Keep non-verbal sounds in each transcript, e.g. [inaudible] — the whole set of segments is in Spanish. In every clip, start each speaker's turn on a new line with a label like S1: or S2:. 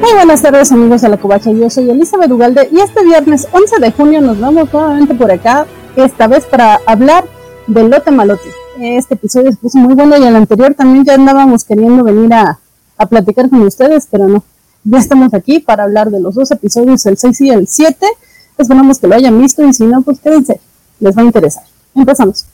S1: Muy buenas tardes amigos de la Covacha, yo soy Elizabeth Ugalde y este viernes 11 de junio nos vamos nuevamente por acá, esta vez para hablar del lote malote. Este episodio se puso muy bueno y el anterior también ya andábamos queriendo venir a, a platicar con ustedes, pero no. Ya estamos aquí para hablar de los dos episodios, el 6 y el 7. Esperamos que lo hayan visto y si no, pues quédense, les va a interesar. Empezamos.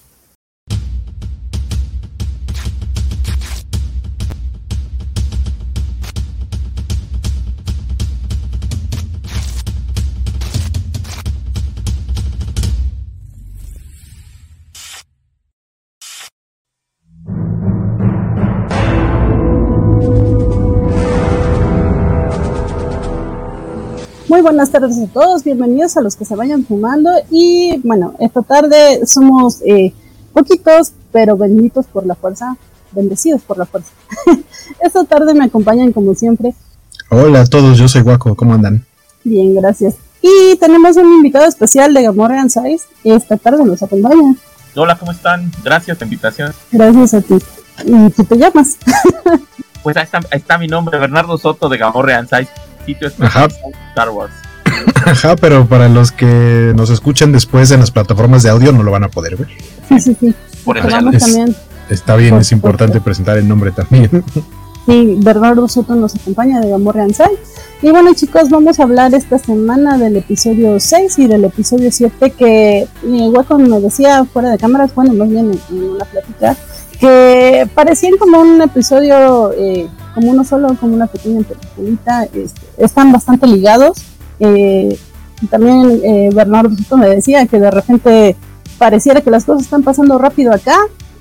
S1: Muy buenas tardes a todos, bienvenidos a los que se vayan fumando y bueno, esta tarde somos eh, poquitos, pero benditos por la fuerza, bendecidos por la fuerza. [laughs] esta tarde me acompañan como siempre.
S2: Hola a todos, yo soy Guaco, ¿cómo andan?
S1: Bien, gracias. Y tenemos un invitado especial de Gamorrean Size, esta tarde nos acompaña.
S3: Hola, ¿cómo están? Gracias por la invitación.
S1: Gracias a ti. ¿Y tú te llamas? [laughs]
S3: pues ahí está, ahí está mi nombre, Bernardo Soto de Gamorrean Size sitio
S2: Ajá.
S3: Star Wars.
S2: Ajá, pero para los que nos escuchen después en las plataformas de audio no lo van a poder ver.
S1: Sí, sí, sí.
S3: Por eso
S2: Es-
S1: también.
S2: Está bien,
S1: Por
S2: es importante presentar el nombre también.
S1: Sí, Bernardo Soto nos acompaña de Gamorrean Size. Y bueno, chicos, vamos a hablar esta semana del episodio 6 y del episodio 7 que Waco me decía fuera de cámaras, bueno, más bien en, en una plática, que parecían como un episodio, eh, como uno solo, como una pequeña peliculita, este, están bastante ligados. Eh, también eh, Bernardo Soto me decía que de repente pareciera que las cosas están pasando rápido acá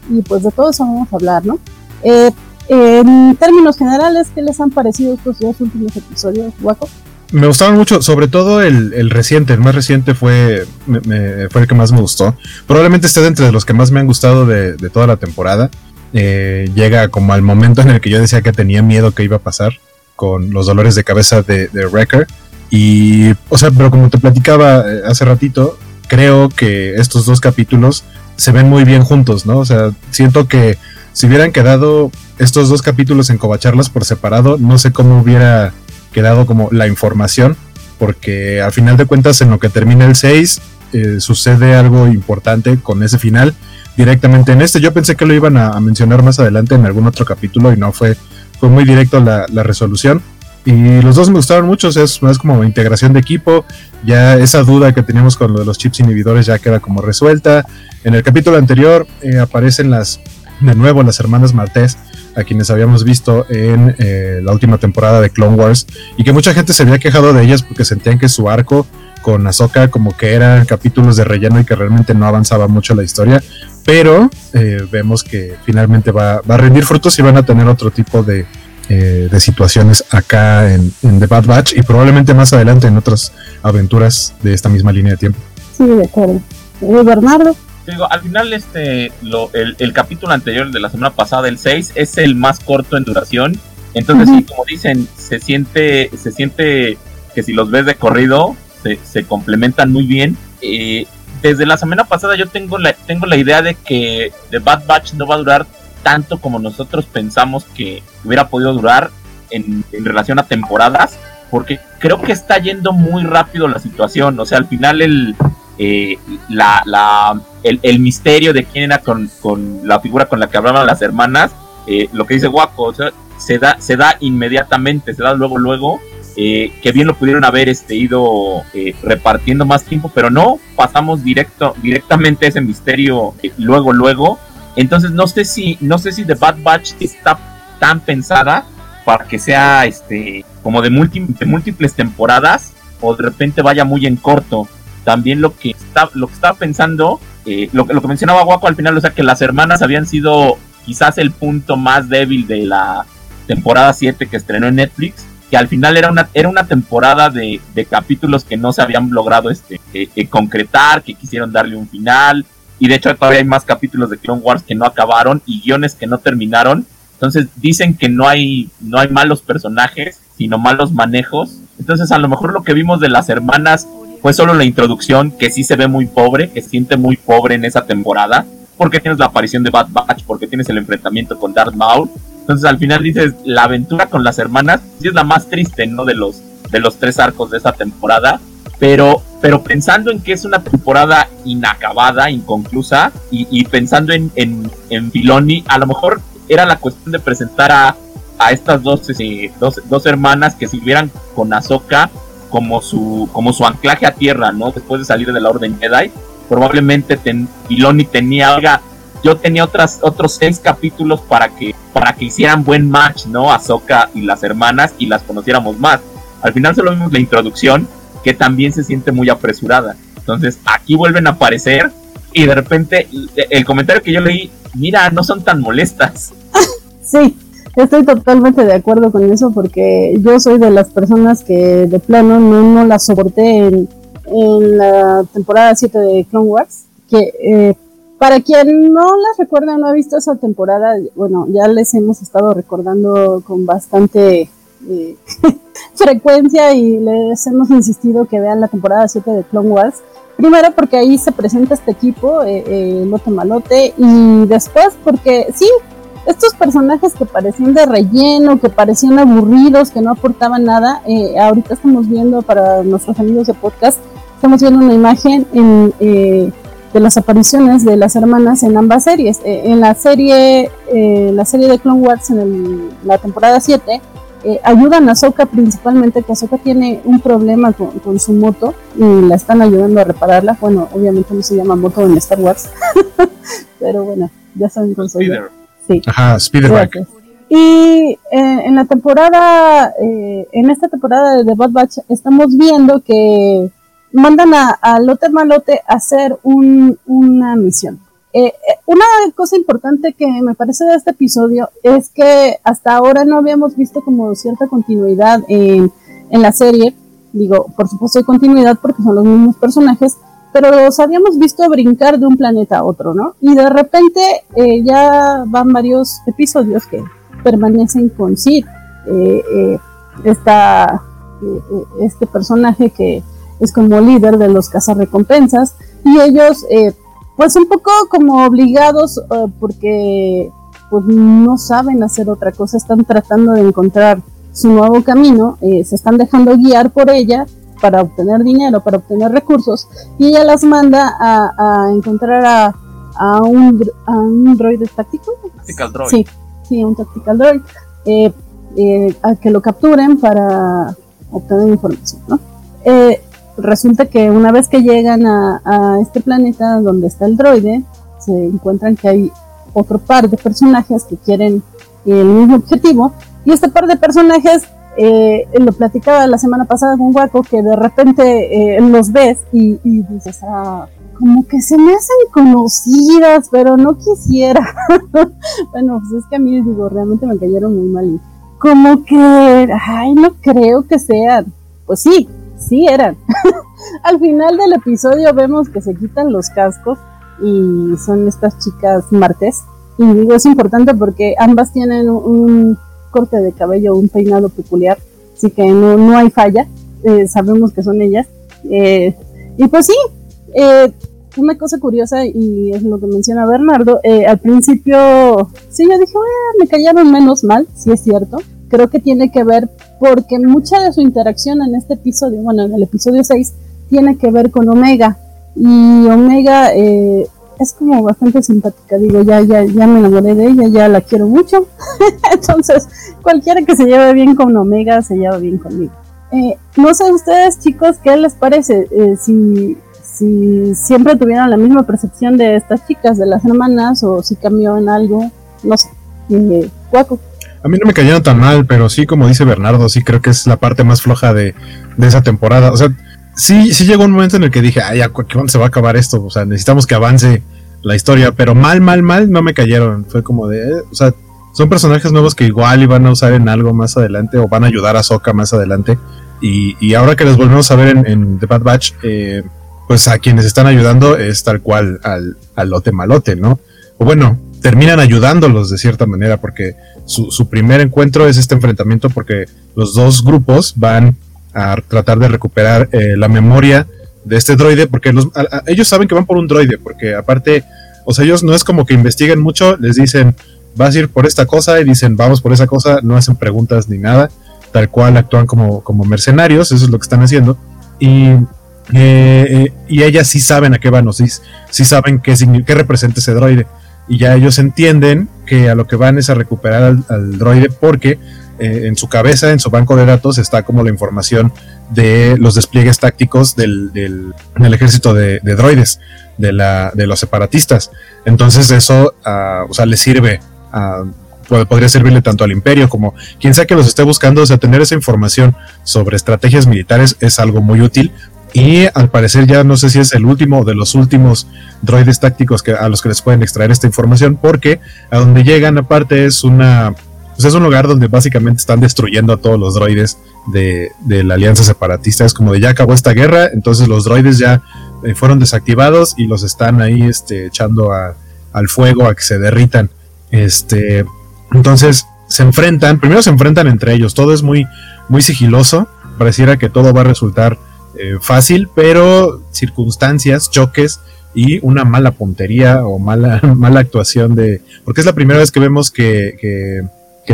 S1: y pues de todo eso vamos a hablar, ¿no? Eh, en términos generales, ¿qué les han parecido estos dos últimos episodios, Waco?
S2: Me gustaron mucho, sobre todo el, reciente, el más reciente fue, fue el que más me gustó. Probablemente esté dentro de los que más me han gustado de toda la temporada. Eh, llega como al momento en el que yo decía que tenía miedo que iba a pasar con los dolores de cabeza de, de Wrecker. Y, o sea, pero como te platicaba eh, hace ratito, creo que estos dos capítulos se ven muy bien juntos, ¿no? O sea, siento que si hubieran quedado estos dos capítulos en covacharlas por separado, no sé cómo hubiera quedado como la información, porque al final de cuentas en lo que termina el 6 eh, sucede algo importante con ese final directamente en este. Yo pensé que lo iban a, mencionar más adelante en algún otro capítulo y no fue, fue muy directo la, la resolución. Y los dos me gustaron mucho, es más como integración de equipo, ya esa duda que teníamos con lo de los chips inhibidores ya queda como resuelta. En el capítulo anterior eh, aparecen las, de nuevo las hermanas Martés, a quienes habíamos visto en eh, la última temporada de Clone Wars y que mucha gente se había quejado de ellas porque sentían que su arco con Ahsoka como que eran capítulos de relleno y que realmente no avanzaba mucho la historia, pero eh, vemos que finalmente va, va a rendir frutos y van a tener otro tipo de, eh, de situaciones acá en, en The Bad Batch y probablemente más adelante en otras aventuras de esta misma línea de tiempo.
S1: Sí, de acuerdo. Eh, Bernardo,
S3: Digo, al final este lo, el, el capítulo anterior de la semana pasada, el 6, es el más corto en duración. Entonces,
S1: Ujú.
S3: sí, como dicen, se siente, se siente que si los ves de corrido, se, complementan muy bien. Eh, desde la semana pasada yo tengo la, tengo la idea de que The Bad Batch no va a durar tanto como nosotros pensamos que hubiera podido durar en, en relación a temporadas, porque creo que está yendo muy rápido la situación. O sea, al final el, eh, la, la, el, el misterio de quién era con, con la figura con la que hablaban las hermanas, eh, lo que dice Guaco, o sea, se da, se da inmediatamente, se da luego, luego, eh, que bien lo pudieron haber este, ido eh, repartiendo más tiempo, pero no, pasamos directo, directamente ese misterio eh, luego, luego. Entonces no sé si, no sé si The Bad Batch está tan pensada para que sea este como de, múlti- de múltiples temporadas o de repente vaya muy en corto. También lo que está, lo que estaba pensando, lo, lo que mencionaba Guaco al final, o sea que las hermanas habían sido quizás el punto más débil de la temporada 7 que estrenó en Netflix, que al final era una, era una temporada de, de capítulos que no se habían logrado este, eh, eh, concretar, que quisieron darle un final, y de hecho todavía hay más capítulos de Clone Wars que no acabaron y guiones que no terminaron. Entonces dicen que no hay, no hay malos personajes, sino malos manejos. Entonces a lo mejor lo que vimos de las hermanas fue solo la introducción, que sí se ve muy pobre, que se siente muy pobre en esa temporada, porque tienes la aparición de Bad Batch, porque tienes el enfrentamiento con Darth Maul. Entonces al final dices, la aventura con las hermanas sí es la más triste, ¿no? De los, de los tres arcos de esta temporada. Pero, pero pensando en que es una temporada inacabada, inconclusa, y, pensando en, en, en Filoni, a lo mejor era la cuestión de presentar a, a estas dos, eh, dos, dos, hermanas que sirvieran con Ahsoka como su, como su anclaje a tierra, ¿no? Después de salir de la Orden Jedi. Probablemente ten, Filoni tenía, oiga, yo tenía otras, otros seis capítulos para que, para que hicieran buen match, ¿no? Ahsoka y las hermanas y las conociéramos más. Al final solo vimos la introducción, que también se siente muy apresurada. Entonces, aquí vuelven a aparecer y de repente el comentario que yo leí, mira, no son tan molestas. [laughs]
S1: Sí, estoy totalmente de acuerdo con eso porque yo soy de las personas que de plano no, no la soporté en, en la temporada 7 de Clone Wars, que eh, para quien no las recuerda, no ha visto esa temporada, bueno, ya les hemos estado recordando con bastante eh, [laughs] frecuencia y les hemos insistido que vean la temporada 7 de Clone Wars. Primero porque ahí se presenta este equipo, eh, eh, Lote Malote, y después porque sí, estos personajes que parecían de relleno, que parecían aburridos, que no aportaban nada, eh, ahorita estamos viendo para nuestros amigos de podcast, estamos viendo una imagen en de las apariciones de las hermanas en ambas series. Eh, en la serie, eh, la serie de Clone Wars en la temporada 7, eh, ayudan a Ahsoka principalmente, que Ahsoka tiene un problema con, su moto y la están ayudando a repararla. Bueno, obviamente no se llama moto en Star Wars, [laughs] pero bueno, ya saben con soy
S2: Sí. Ajá,
S1: Y en la temporada, en esta temporada de The Bad Batch, estamos viendo que mandan a, Lote Malote a hacer una misión. Eh, eh, una cosa importante que me parece de este episodio es que hasta ahora no habíamos visto como cierta continuidad en, la serie. Digo, por supuesto hay continuidad porque son los mismos personajes, pero los habíamos visto brincar de un planeta a otro, ¿no? Y de repente eh, ya van varios episodios que permanecen con Sid, este personaje que es como líder de los cazarrecompensas y ellos eh, pues un poco como obligados eh, porque pues no saben hacer otra cosa, están tratando de encontrar su nuevo camino, eh, se están dejando guiar por ella para obtener dinero, para obtener recursos y ella las manda a, encontrar a, a, un, a un droide táctico.
S3: Tactical droid.
S1: Sí, sí, un tactical droid. a que lo capturen para obtener información, ¿no? Resulta que una vez que llegan a, este planeta donde está el droide, se encuentran que hay otro par de personajes que quieren el mismo objetivo. Y este par de personajes, eh, lo platicaba la semana pasada con Waco, que de repente eh, los ves y, dices, ah, como que se me hacen conocidas, pero no quisiera. [laughs] bueno, pues es que a mí, digo, realmente me cayeron muy mal. como que, ay, no creo que sean. Pues sí, sí eran. [laughs] Al final del episodio vemos que se quitan los cascos y son estas chicas martes. Y digo, es importante porque ambas tienen un corte de cabello, un peinado peculiar, así que no, no hay falla, eh, sabemos que son ellas. Eh, y pues sí, eh, una cosa curiosa, y es lo que menciona Bernardo, al principio, sí, yo dije, me callaron menos mal, sí es cierto, creo que tiene que ver porque mucha de su interacción en este episodio, bueno, en el episodio 6, tiene que ver con Omega. Y Omega eh, es como bastante simpática, digo, ya, ya, ya me enamoré de ella, ya la quiero mucho. [laughs] Entonces, cualquiera que se lleve bien con Omega se lleva bien conmigo. Eh, no sé ustedes, chicos, ¿qué les parece? Eh, si, si siempre tuvieron la misma percepción de estas chicas, de las hermanas, o si cambió en algo, no sé. Eh,
S2: a mí no me cayeron tan mal, pero sí, como dice Bernardo, sí creo que es la parte más floja de, esa temporada. O sea, sí, sí llegó un momento en el que dije, ay, ¿cuándo se va a acabar esto? O sea, necesitamos que avance la historia, pero mal, mal, mal no me cayeron. Fue como de, eh, o sea, son personajes nuevos que igual iban a usar en algo más adelante o van a ayudar a Soka más adelante. Y, ahora que los volvemos a ver en, The Bad Batch, eh, pues a quienes están ayudando es tal cual al, al lote malote, ¿no? O bueno, terminan ayudándolos de cierta manera porque su, primer encuentro es este enfrentamiento porque los dos grupos van a tratar de recuperar eh, la memoria de este droide porque ellos saben que van por un droide porque aparte, o sea, ellos no es como que investiguen mucho, les dicen, vas a ir por esta cosa y dicen, vamos por esa cosa, no hacen preguntas ni nada, tal cual actúan como, como mercenarios, eso es lo que están haciendo. Y, eh, y ellas sí saben a qué van, o sí, sí saben qué, qué representa ese droide. Y ya ellos entienden a lo que van es a recuperar al, droide porque eh, en su cabeza, en su banco de datos, está como la información de los despliegues tácticos del, del, ejército de, droides, de, la, de los separatistas. Entonces eso, uh, o sea, le sirve a podría servirle tanto al imperio como quien sea que los esté buscando, o sea, tener esa información sobre estrategias militares es algo muy útil. Y al parecer ya no sé si es el último de los últimos droides tácticos que, a los que les pueden extraer esta información, porque a donde llegan aparte es una pues es un lugar donde básicamente están destruyendo a todos los droides de, la alianza separatista. Es como de ya acabó esta guerra, entonces los droides ya eh, fueron desactivados y los están ahí este, echando al fuego a que se derritan. Este, entonces se enfrentan, primero se enfrentan entre ellos, todo es muy, muy sigiloso, pareciera que todo va a resultar eh, fácil, pero circunstancias, choques y una mala puntería o mala, [laughs] mala actuación de... Porque es la primera vez que vemos que, que,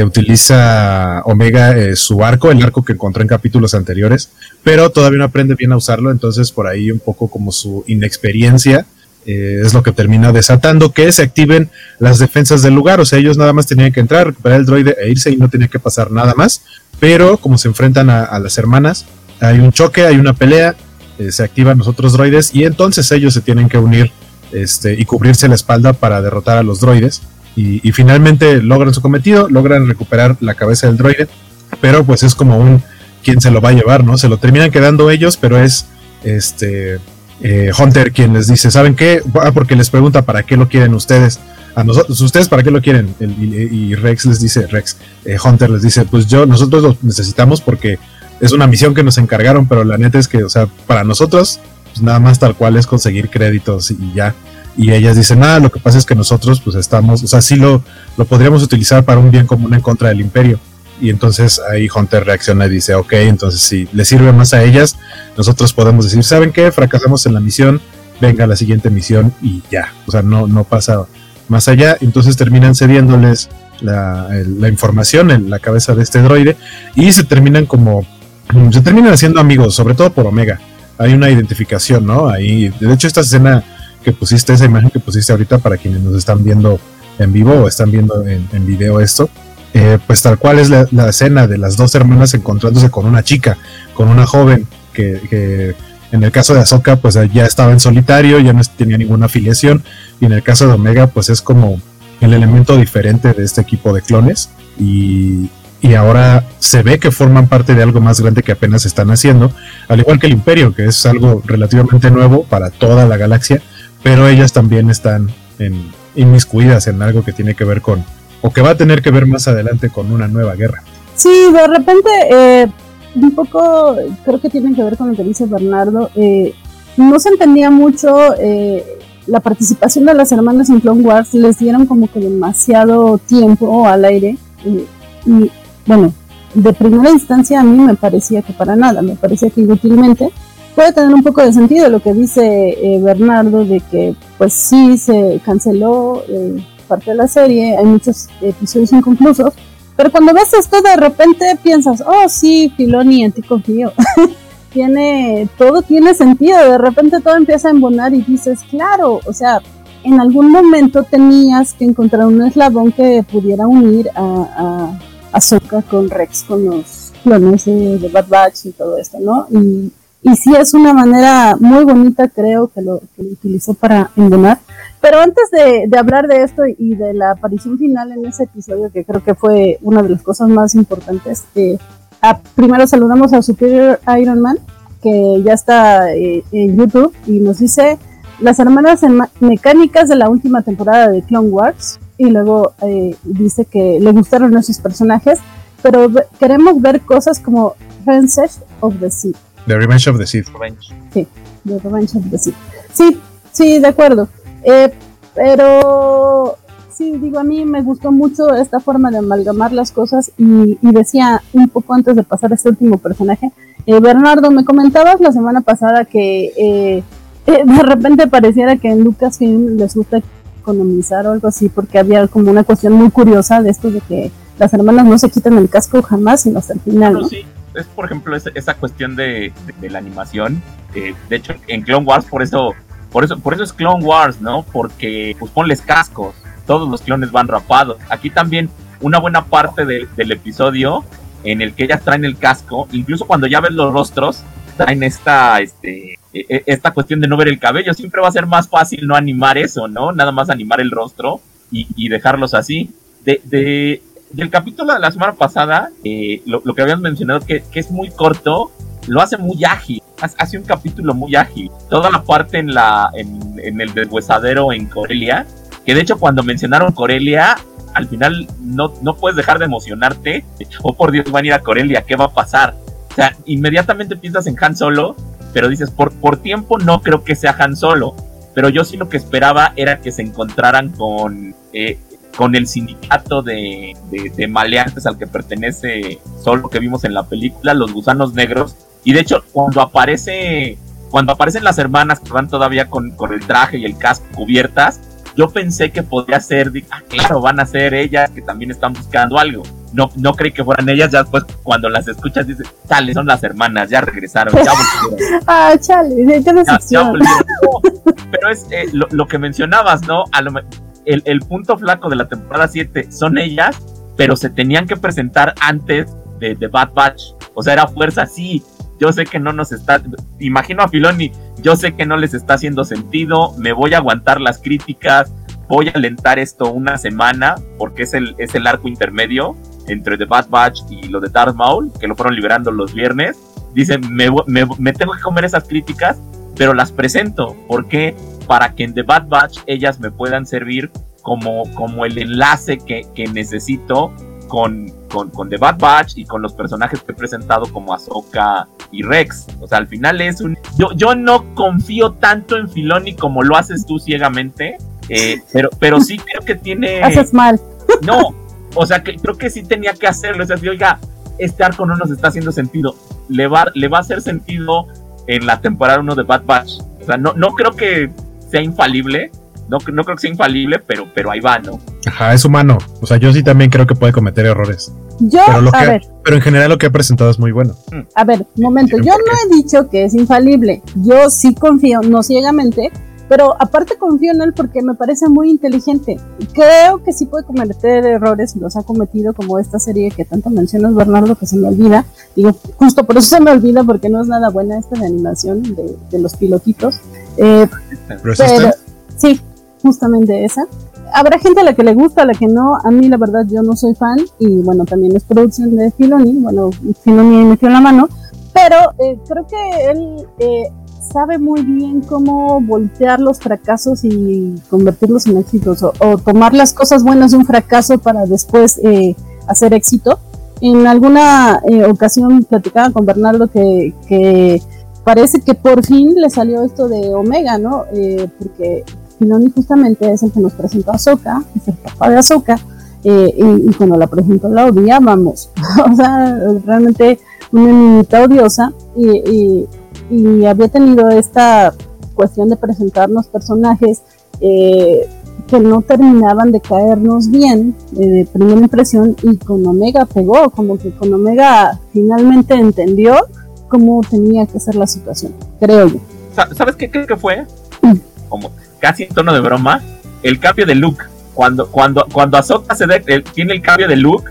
S2: utiliza Omega eh, su arco, el arco que encontró en capítulos anteriores, pero todavía no aprende bien a usarlo, entonces por ahí un poco como su inexperiencia eh, es lo que termina desatando que se activen las defensas del lugar. O sea, ellos nada más tenían que entrar, recuperar el droide e irse y no tenía que pasar nada más. Pero como se enfrentan a, las hermanas, hay un choque, hay una pelea, eh, se activan los otros droides y entonces ellos se tienen que unir este, y cubrirse la espalda para derrotar a los droides. Y, finalmente logran su cometido, logran recuperar la cabeza del droide, pero pues es como un quien se lo va a llevar, ¿no? Se lo terminan quedando ellos, pero es este eh, Hunter quien les dice, ¿saben qué? Ah, porque les pregunta para qué lo quieren ustedes. A nosotros, ¿ustedes para qué lo quieren? y, Rex les dice, Rex, eh, Hunter les dice, pues yo, nosotros lo necesitamos porque es una misión que nos encargaron, pero la neta es que, o sea, para nosotros, pues nada más tal cual es conseguir créditos y ya. Y ellas dicen, nada, lo que pasa es que nosotros pues estamos, o sea, sí lo, lo podríamos utilizar para un bien común en contra del imperio. Y entonces ahí Hunter reacciona y dice, ok, entonces si le sirve más a ellas, nosotros podemos decir, ¿saben qué? Fracasamos en la misión, venga la siguiente misión y ya. O sea, no, no pasa más allá. Entonces terminan cediéndoles la, información en la cabeza de este droide y se terminan como, se terminan haciendo amigos, sobre todo por Omega. Hay una identificación, ¿no? Ahí, de hecho, esta escena que pusiste, esa imagen que pusiste ahorita para quienes nos están viendo en vivo o están viendo en, video esto, eh, pues tal cual es la, escena de las dos hermanas encontrándose con una chica, con una joven que, en el caso de Ahsoka pues ya estaba en solitario, ya no tenía ninguna afiliación y en el caso de Omega pues es como el elemento diferente de este equipo de clones y, y ahora se ve que forman parte de algo más grande que apenas están haciendo, al igual que el Imperio, que es algo relativamente nuevo para toda la galaxia, pero ellas también están en, inmiscuidas en algo que tiene que ver con, o que va a tener que ver más adelante con una nueva guerra.
S1: Sí, de repente, eh, un poco creo que tiene que ver con lo que dice Bernardo. Eh, no se entendía mucho eh, la participación de las hermanas en Clone Wars, les dieron como que demasiado tiempo al aire. y bueno, de primera instancia a mí me parecía que para nada, me parecía que inútilmente. Puede tener un poco de sentido lo que dice Bernardo de que pues sí se canceló parte de la serie, hay muchos episodios inconclusos, pero cuando ves esto de repente piensas, oh sí, Filoni, en ti confío. [laughs] tiene, todo tiene sentido, de repente todo empieza a embonar y dices, claro, o sea, en algún momento tenías que encontrar un eslabón que pudiera unir a con Rex, con los clones de, Bad Batch y todo esto, ¿no? Y, y sí es una manera muy bonita, creo, que lo, que lo utilizó para embonar. Pero antes de, hablar de esto y de la aparición final en ese episodio, que creo que fue una de las cosas más importantes, eh, primero saludamos a Superior Iron Man, que ya está eh, en YouTube y nos dice las hermanas mecánicas de la última temporada de Clone Wars y luego eh, dice que le gustaron esos personajes, pero queremos ver cosas como Revenge of the Sith.
S2: The Revenge of the Sith.
S1: Sí, The Revenge of the Sith. Sí, sí, de acuerdo. Eh, pero sí, digo, a mí me gustó mucho esta forma de amalgamar las cosas y, decía un poco antes de pasar a este último personaje, eh, Bernardo, me comentabas la semana pasada que eh, [laughs] de repente pareciera que en Lucasfilm les gusta economizar o algo así, porque había como una cuestión muy curiosa de esto de que las hermanas no se quitan el casco jamás, sino hasta el final.
S3: sí, es por ejemplo esa, cuestión de, la animación. Eh, de hecho, en Clone Wars, por eso, por eso, por eso es Clone Wars, ¿no? Porque pues ponles cascos, todos los clones van rapados. Aquí también una buena parte del episodio en el que ellas traen el casco, incluso cuando ya ves los rostros, traen esta, este, esta cuestión de no ver el cabello. Siempre va a ser más fácil no animar eso, ¿no? Nada más animar el rostro y, dejarlos así. De, de, del capítulo de la semana pasada, eh, lo, que habíamos mencionado que, que, es muy corto, lo hace muy ágil. Hace un capítulo muy ágil. Toda la parte en, la, en, en el deshuesadero en Corelia, que de hecho cuando mencionaron Corelia, al final no, no puedes dejar de emocionarte. Oh, por Dios, van a ir a Corelia, ¿qué va a pasar? O sea, inmediatamente piensas en Han Solo, pero dices, por, por tiempo no creo que sea Han Solo. Pero yo sí lo que esperaba era que se encontraran con, eh, con el sindicato de, de, maleantes al que pertenece Solo que vimos en la película, los gusanos negros. Y de hecho, cuando aparece, cuando aparecen las hermanas que van todavía con, con el traje y el casco cubiertas, yo pensé que podría ser, ah, claro, van a ser ellas que también están buscando algo. No, no creí que fueran ellas, ya después cuando las escuchas dices, chale, son las hermanas, ya regresaron, ya volvieron. [laughs]
S1: ah, chale, qué decepción.
S3: pero es eh, lo, que mencionabas, ¿no? A lo, el, el punto flaco de la temporada 7 son ellas, pero se tenían que presentar antes de, de Bad Batch. O sea, era fuerza, sí, yo sé que no nos está, imagino a Filoni, yo sé que no les está haciendo sentido, me voy a aguantar las críticas, voy a alentar esto una semana, porque es el, es el arco intermedio entre The Bad Batch y lo de Darth Maul, que lo fueron liberando los viernes. Dicen, me, me, tengo que comer esas críticas, pero las presento, porque para que en The Bad Batch ellas me puedan servir como, como el enlace que, que necesito con, con, The Bad Batch y con los personajes que he presentado como Ahsoka y Rex. O sea, al final es un... Yo, yo no confío tanto en Filoni como lo haces tú ciegamente, eh, pero, pero sí creo que tiene...
S1: Haces mal.
S3: No, o sea, que creo que sí tenía que hacerlo. O sea, si, oiga, este arco no nos está haciendo sentido. Le va, le va a hacer sentido en la temporada 1 de Bad Batch. O sea, no, no creo que sea infalible, no, no creo que sea infalible, pero, pero ahí va, ¿no?
S2: Ajá, es humano. O sea, yo sí también creo que puede cometer errores.
S1: Yo,
S2: pero
S1: a ver.
S2: Pero en general lo que ha presentado es muy bueno.
S1: A ver, un momento. Yo no he dicho que es infalible. Yo sí confío, no ciegamente, pero aparte confío en él porque me parece muy inteligente. Creo que sí puede cometer errores y los ha cometido como esta serie que tanto mencionas, Bernardo, que se me olvida. Digo, justo por eso se me olvida porque no es nada buena esta de animación de, los pilotitos. Eh, pero, sí, justamente esa. Habrá gente a la que le gusta, a la que no. A mí, la verdad, yo no soy fan. Y bueno, también es producción de Filoni. Bueno, Filoni metió la mano. Pero eh, creo que él eh, sabe muy bien cómo voltear los fracasos y convertirlos en éxitos. O, tomar las cosas buenas de un fracaso para después eh, hacer éxito. En alguna ocasión platicaba con Bernardo que, que parece que por fin le salió esto de Omega, ¿no? porque Filoni justamente es el que nos presentó a Ahsoka, es el papá de Ahsoka, eh, y, cuando la presentó la odiábamos. [laughs] o sea, realmente una niñita odiosa y, había tenido esta cuestión de presentarnos personajes eh, que no terminaban de caernos bien eh, de primera impresión y con Omega pegó, como que con Omega finalmente entendió cómo tenía que ser la situación, creo yo.
S3: ¿Sabes qué creo que fue? Mm. Como casi en tono de broma, el cambio de look. Cuando, cuando, cuando Ahsoka se tiene el cambio de look,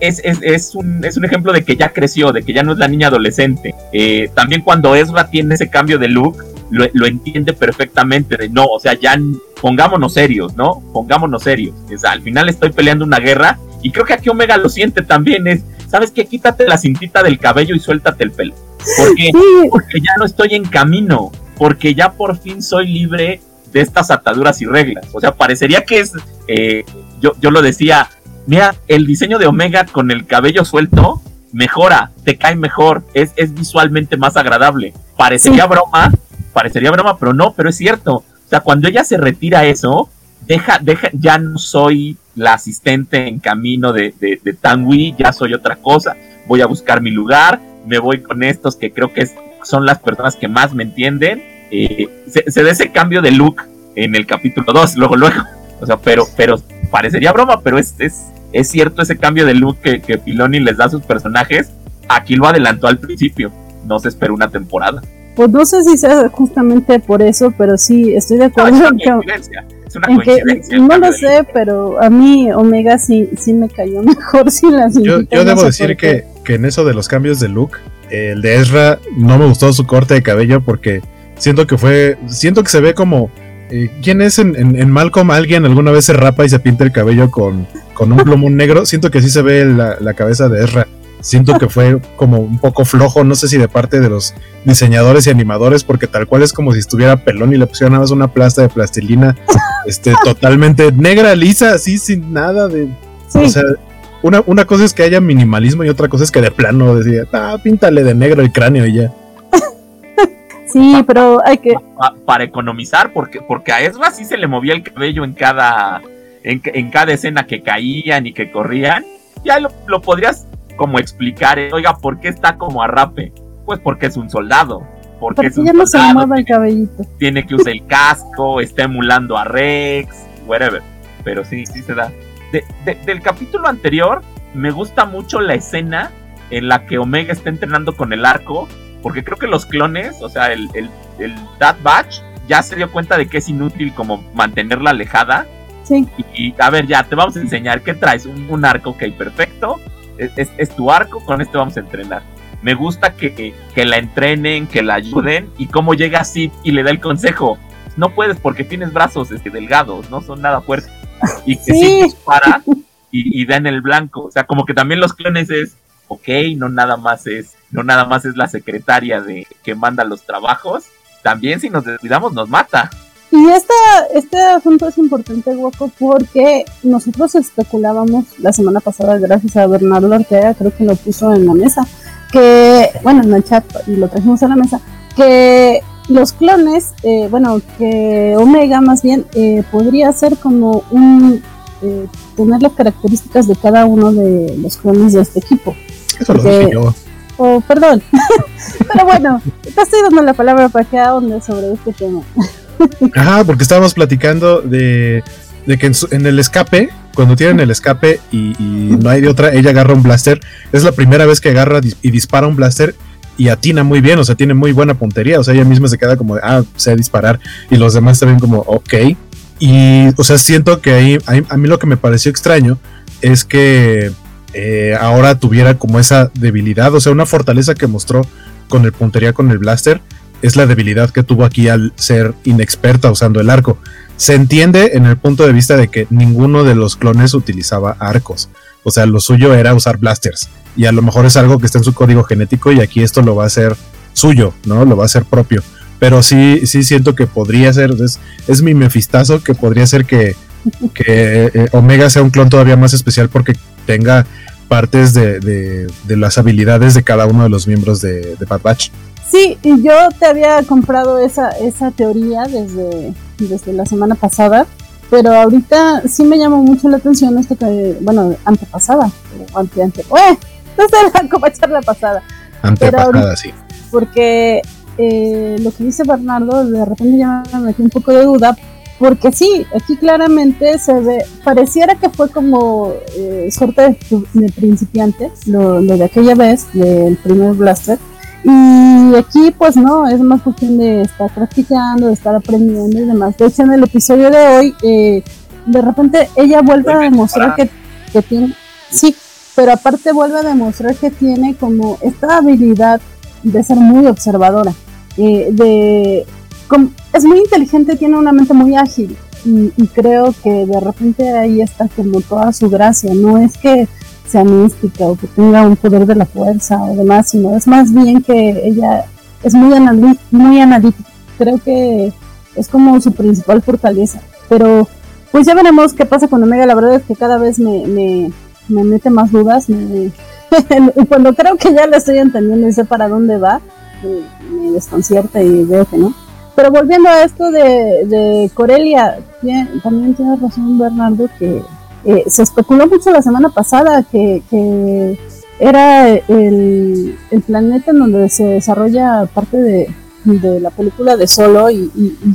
S3: es, es, es, un, es un ejemplo de que ya creció, de que ya no es la niña adolescente. Eh, también cuando Ezra tiene ese cambio de look, lo, lo, entiende perfectamente de no, o sea, ya pongámonos serios, ¿no? Pongámonos serios. al final estoy peleando una guerra y creo que aquí Omega lo siente también, es, ¿sabes qué? Quítate la cintita del cabello y suéltate el pelo. Porque, porque ya no estoy en camino, porque ya por fin soy libre de estas ataduras y reglas. O sea, parecería que es, eh, yo, yo lo decía, mira, el diseño de Omega con el cabello suelto mejora, te cae mejor, es, es visualmente más agradable. Parecería broma, parecería broma, pero no, pero es cierto. O sea, cuando ella se retira eso, deja, deja, ya no soy la asistente en camino de, de, ya soy otra cosa, voy a buscar mi lugar, me voy con estos que creo que son las personas que más me entienden eh, se, da ese cambio de look en el capítulo 2, luego, luego. O sea, pero, pero parecería broma, pero es, es, es cierto ese cambio de look que, que Filoni les da a sus personajes. Aquí lo adelantó al principio. No se esperó una temporada.
S1: Pues no sé si sea justamente por eso, pero sí, estoy de acuerdo
S3: No, es
S1: en
S3: una
S1: que,
S3: coincidencia. Es una coincidencia.
S1: no lo sé, pero a mí Omega sí, sí me cayó [laughs] mejor sin las
S2: Yo, yo debo decir que, que en eso de los cambios de look, el de Ezra no me gustó su corte de cabello porque siento que fue. Siento que se ve como. Eh, ¿Quién es en, en, en Malcolm? Alguien alguna vez se rapa y se pinta el cabello con, con un plumón [laughs] negro. Siento que así se ve la, la cabeza de Ezra. Siento que fue como un poco flojo, no sé si de parte de los diseñadores y animadores, porque tal cual es como si estuviera pelón y le pusieran nada más una plasta de plastilina, [laughs] este, totalmente negra, lisa, así sin nada de,
S1: Sí,
S2: o sea, una, una cosa es que haya minimalismo y otra cosa es que de plano decía, ah, píntale de negro el cráneo y ya.
S1: Sí, pero hay que,
S3: pa- para economizar, porque, porque a Ezra sí se le movía el cabello en cada, en, en cada escena que caían y que corrían. Ya lo, lo podrías como explicar, eh, oiga, ¿por qué está como a rape? Pues porque es un soldado. Porque
S1: porque
S3: es un
S1: ya no se
S3: soldado,
S1: mueve el cabellito.
S3: tiene que usar el casco, está emulando a Rex, whatever. Pero sí, sí se da. De- de- del capítulo anterior, me gusta mucho la escena en la que Omega está entrenando con el arco, porque creo que los clones, o sea, el, el, el Bad Batch, ya se dio cuenta de que es inútil como mantenerla alejada.
S1: Sí,
S3: Y, y, a ver, ya te vamos a enseñar qué traes. Un, un arco, ok, perfecto. Es, es- es tu arco, con este vamos a entrenar. Me gusta que, que la entrenen, que la ayuden y cómo llega así y le da el consejo. No puedes porque tienes brazos este, delgados, no son nada fuertes. Y que
S1: Sí.
S3: sí dispara y, y da en el blanco. O sea, como que también los clones es, ok, no nada más es, no nada más es la secretaria de que manda los trabajos. También si nos descuidamos nos mata.
S1: Y esta, este asunto es importante, Guaco, porque nosotros especulábamos la semana pasada, gracias a Bernardo Ortega, creo que lo puso en la mesa, que, bueno, en el chat, y lo trajimos a la mesa, que los clones, eh, bueno, que Omega más bien, eh, podría ser como un, eh, tener las características de cada uno de los clones de este equipo.
S2: Eso lo dije yo.
S1: Oh, perdón. [laughs] Pero bueno, te estoy dando la palabra para que ahonde sobre este tema.
S2: Ajá, porque estábamos platicando de, de que en, su- en el escape, cuando tienen el escape y, no hay de otra, ella agarra un blaster. Es la primera vez que agarra y dispara un blaster y atina muy bien, o sea, tiene muy buena puntería. O sea, ella misma se queda como ah, sé disparar. Y los demás también como, ok. Y, o sea, siento que ahí, ahí- a mí lo que me pareció extraño es que eh, ahora tuviera como esa debilidad, o sea, una fortaleza que mostró con el puntería con el blaster es la debilidad que tuvo aquí al ser inexperta usando el arco. Se entiende en el punto de vista de que ninguno de los clones utilizaba arcos. O sea, lo suyo era usar blasters. Y a lo mejor es algo que está en su código genético y aquí esto lo va a hacer suyo, ¿no? Lo va a hacer propio. Pero sí, sí siento que podría ser, es, mi mefistazo, que podría ser que, que eh, Omega sea un clon todavía más especial porque tenga partes de, de- de las habilidades de cada uno de los miembros de, de Bad Batch.
S1: Sí, y yo te había comprado esa, esa teoría desde, desde la semana pasada, pero ahorita sí me llamó mucho la atención esto que, bueno, antepasada, o ante, ante. Desde la [laughs] covacha la pasada,
S2: Antepasada, sí.
S1: porque eh, lo que dice Bernardo de repente ya me metió un poco de duda, porque sí, aquí claramente se ve, pareciera que fue como eh, suerte de, de principiante, lo, lo de aquella vez, del primer blaster, y aquí pues no, es más cuestión de estar practicando, de estar aprendiendo y demás. De hecho en el episodio de hoy, eh, de repente ella vuelve a demostrar que, que tiene, sí, pero aparte vuelve a demostrar que tiene como esta habilidad de ser muy observadora, eh, de es muy inteligente, tiene una mente muy ágil y, y creo que de repente ahí está como toda su gracia, no es que sea mística o que tenga un poder de la fuerza o demás, sino es más bien que ella es muy, anali- muy analítica, creo que es como su principal fortaleza, pero pues ya veremos qué pasa con Omega, la verdad es que cada vez me, me, me mete más dudas, me, y [laughs] cuando creo que ya la estoy entendiendo y sé para dónde va, me desconcierta y veo que no. Pero volviendo a esto de, de Corelia, tien- también tiene razón Bernardo que eh, se especuló mucho la semana pasada que, que era el, el planeta en donde se desarrolla parte de, de la película de Solo y,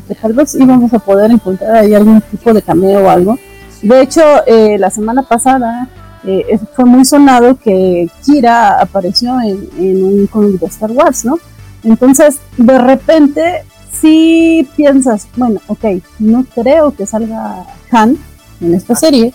S1: que tal vez íbamos a poder encontrar ahí algún tipo de cameo o algo. De hecho, eh, la semana pasada eh, fue muy sonado que Kira apareció en, un cómic de Star Wars, ¿no? Entonces, de repente, si piensas, bueno, ok, no creo que salga Han en esta serie.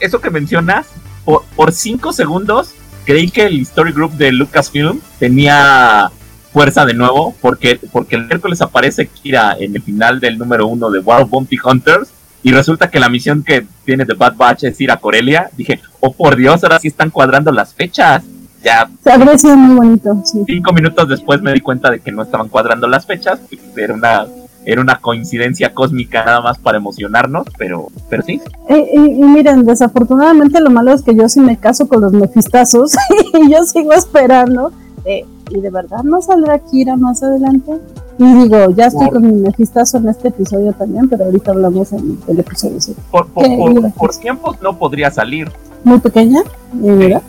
S3: Eso que mencionas, por, por cinco segundos creí que el Story Group de Lucasfilm tenía fuerza de nuevo, porque, porque el miércoles aparece Kira en el final del número uno de Wild Bounty Hunters, y resulta que la misión que tiene de Bad Batch es ir a Corelia. Dije, oh por Dios, ahora sí están cuadrando las fechas. Ya.
S1: Habría sido muy bonito.
S3: Cinco minutos después me di cuenta de que no estaban cuadrando las fechas. Era una era una coincidencia cósmica nada más para emocionarnos, pero, pero sí.
S1: Y, miren, desafortunadamente lo malo es que yo sí me caso con los mefistazos [laughs] y yo sigo esperando. Eh, y de verdad no saldrá Kira más adelante. Y digo, ya estoy con mi mefistazo en este episodio también, pero ahorita hablamos en el episodio
S3: Por, por, tiempos no podría salir.
S1: Muy pequeña, ¿verdad?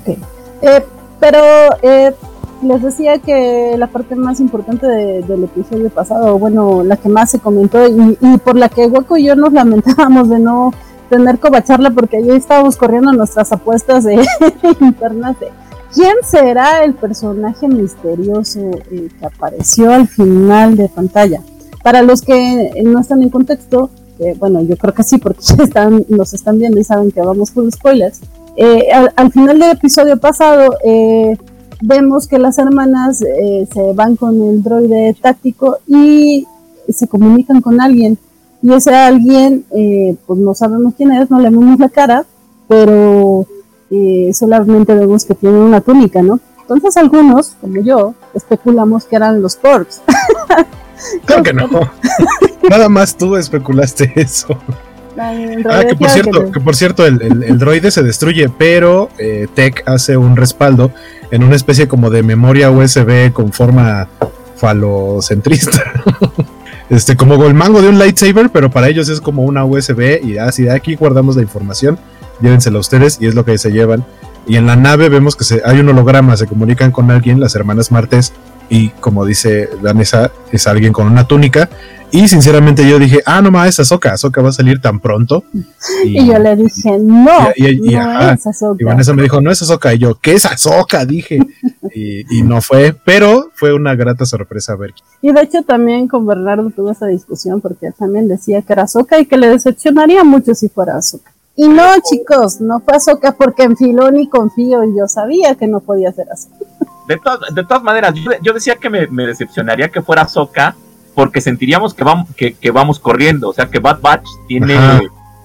S1: Okay. Eh, pero eh, les decía que la parte más importante del episodio pasado, bueno, la que más se comentó y, por la que Hueco y yo nos lamentábamos de no tener cobacharla porque ahí estábamos corriendo nuestras apuestas de [laughs] internet de quién será el personaje misterioso eh, que apareció al final de pantalla. Para los que no están en contexto, bueno, yo creo que sí, porque [laughs] están, nos están viendo y saben que vamos con spoilers. Eh, al, al, final del episodio pasado, eh, vemos que las hermanas eh, se van con el droide táctico y se comunican con alguien. Y ese alguien, eh, pues no sabemos quién es, no le vemos la cara, pero eh, solamente vemos que tiene una túnica, ¿no? Entonces algunos, como yo, especulamos que eran los Porks.
S2: Creo que no. [laughs] Nada más tú especulaste eso. Ah, que por cierto, que por cierto el, droide se destruye, pero eh, Tech hace un respaldo en una especie como de memoria USB con forma falocentrista. [laughs] este, como el mango de un lightsaber, pero para ellos es como una USB y así de aquí guardamos la información, llévensela ustedes y es lo que se llevan. Y en la nave vemos que se, hay un holograma, se comunican con alguien, las hermanas Martes, y como dice Vanessa, es alguien con una túnica y sinceramente yo dije, ah, no más, es Azoka, Azoka va a salir tan pronto. [laughs]
S1: Y, yo le dije, no, y, no es
S2: Y Vanessa me dijo, no es Azoka. Y yo, ¿qué es Azoka? Dije. [laughs] y, no fue, pero fue una grata sorpresa ver.
S1: Y de hecho también con Bernardo tuve esa discusión porque también decía que era Azoka y que le decepcionaría mucho si fuera Azoka. Y no, chicos, no fue Azoka porque en Filoni confío y yo sabía que no podía ser así.
S3: De, de todas maneras, yo, decía que me, me decepcionaría que fuera Azoka porque sentiríamos que vamos, que, vamos corriendo. O sea, que Bad Batch tiene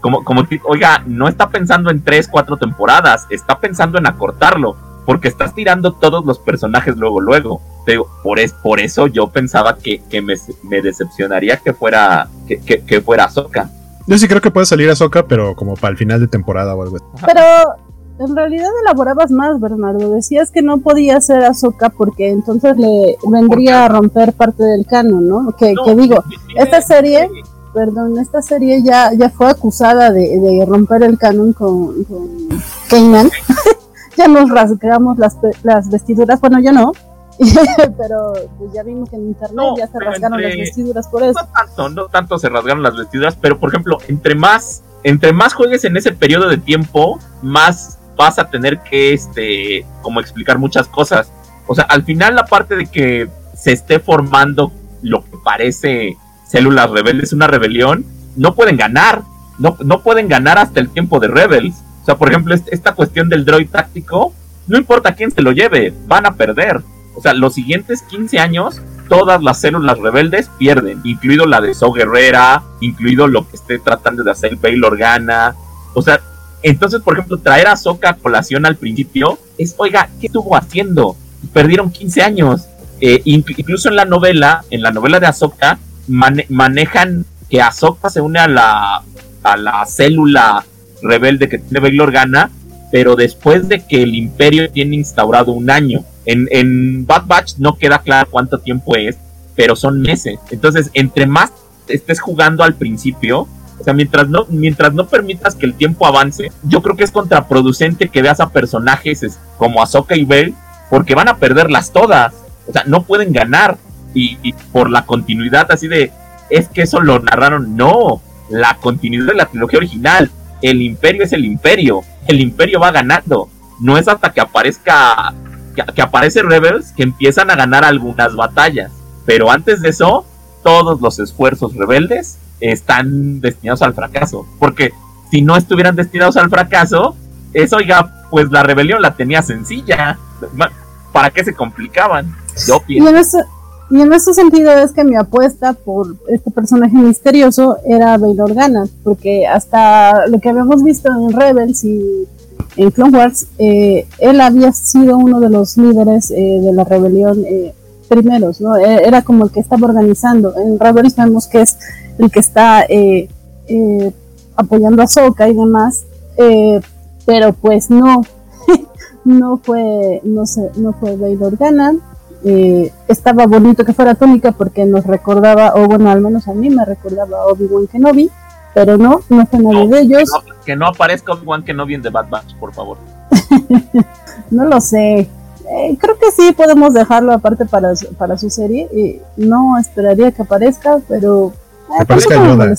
S3: como, como, oiga, no está pensando en tres, cuatro temporadas, está pensando en acortarlo, porque estás tirando todos los personajes luego, luego. Pero por, es, por eso yo pensaba que, me, decepcionaría que fuera, que, que, fuera Ahsoka.
S2: Yo sí creo que puede salir Ahsoka, pero como para el final de temporada o algo así.
S1: Pero en realidad elaborabas más, Bernardo. Decías que no podía ser Ahsoka porque entonces le vendría a romper parte del canon, ¿no? Que, digo, esta serie, perdón, esta serie ya, ya fue acusada de, romper el canon con, con Kanan. [laughs] ya nos rasgamos las, las vestiduras, bueno, yo no. [laughs] pero pues ya vimos que en internet ya se rasgaron las vestiduras por eso.
S3: No tanto, no tanto se rasgaron las vestiduras, pero por ejemplo, entre más entre más juegues en ese periodo de tiempo, más vas a tener que, este, como explicar muchas cosas. O sea, al final la parte de que se esté formando lo que parece células rebeldes, una rebelión, no pueden ganar. No, no pueden ganar hasta el tiempo de Rebels. O sea, por ejemplo, esta cuestión del droid táctico, no importa quién se lo lleve, van a perder. O sea, los siguientes 15 años, todas las células rebeldes pierden, incluido la de So Guerrera, incluido lo que esté tratando de hacer Bail Organa. O sea, entonces, por ejemplo, traer a Soka a colación al principio es, oiga, ¿qué estuvo haciendo? Perdieron 15 años. Eh, incluso en la novela, en la novela de Ahsoka, manejan que Ahsoka se une a la, a la célula rebelde que tiene Bail Organa, pero después de que el imperio tiene instaurado un año. En, en Bad Batch no queda claro cuánto tiempo es, pero son meses. Entonces, entre más estés jugando al principio, o sea, mientras no, mientras no permitas que el tiempo avance, yo creo que es contraproducente que veas a personajes como Ahsoka y Bell, porque van a perderlas todas. O sea, no pueden ganar. y, por la continuidad así de, es que eso lo narraron, no, la continuidad de la trilogía original, el imperio es el imperio, el imperio va ganando, no es hasta que aparezca, que, Rebels que empiezan a ganar algunas batallas, pero antes de eso, todos los esfuerzos rebeldes están destinados al fracaso, porque si no estuvieran destinados al fracaso, eso ya, pues la rebelión la tenía sencilla, ¿para qué se complicaban?
S1: Yo pienso. Y en ese sentido es que mi apuesta por este personaje misterioso era Bail Organa, porque hasta lo que habíamos visto en Rebels y en Clone Wars, eh, él había sido uno de los líderes eh, de la rebelión eh, primeros, ¿no? E, era como el que estaba organizando. En Rebels vemos que es el que está apoyando a Soka y demás, pero pues no, [laughs] no fue, no sé, no fue Bail Organa eh, estaba bonito que fuera tónica porque nos recordaba, o bueno, al menos a mí me recordaba a Obi-Wan Kenobi, pero no, no fue nadie de ellos.
S3: Que no, aparezca Obi-Wan Kenobi en The Bad Batch, por favor. [laughs]
S1: no lo sé. Eh, creo que sí podemos dejarlo aparte para, para su serie. y no esperaría que aparezca, pero
S2: eh, aparezca Yoda.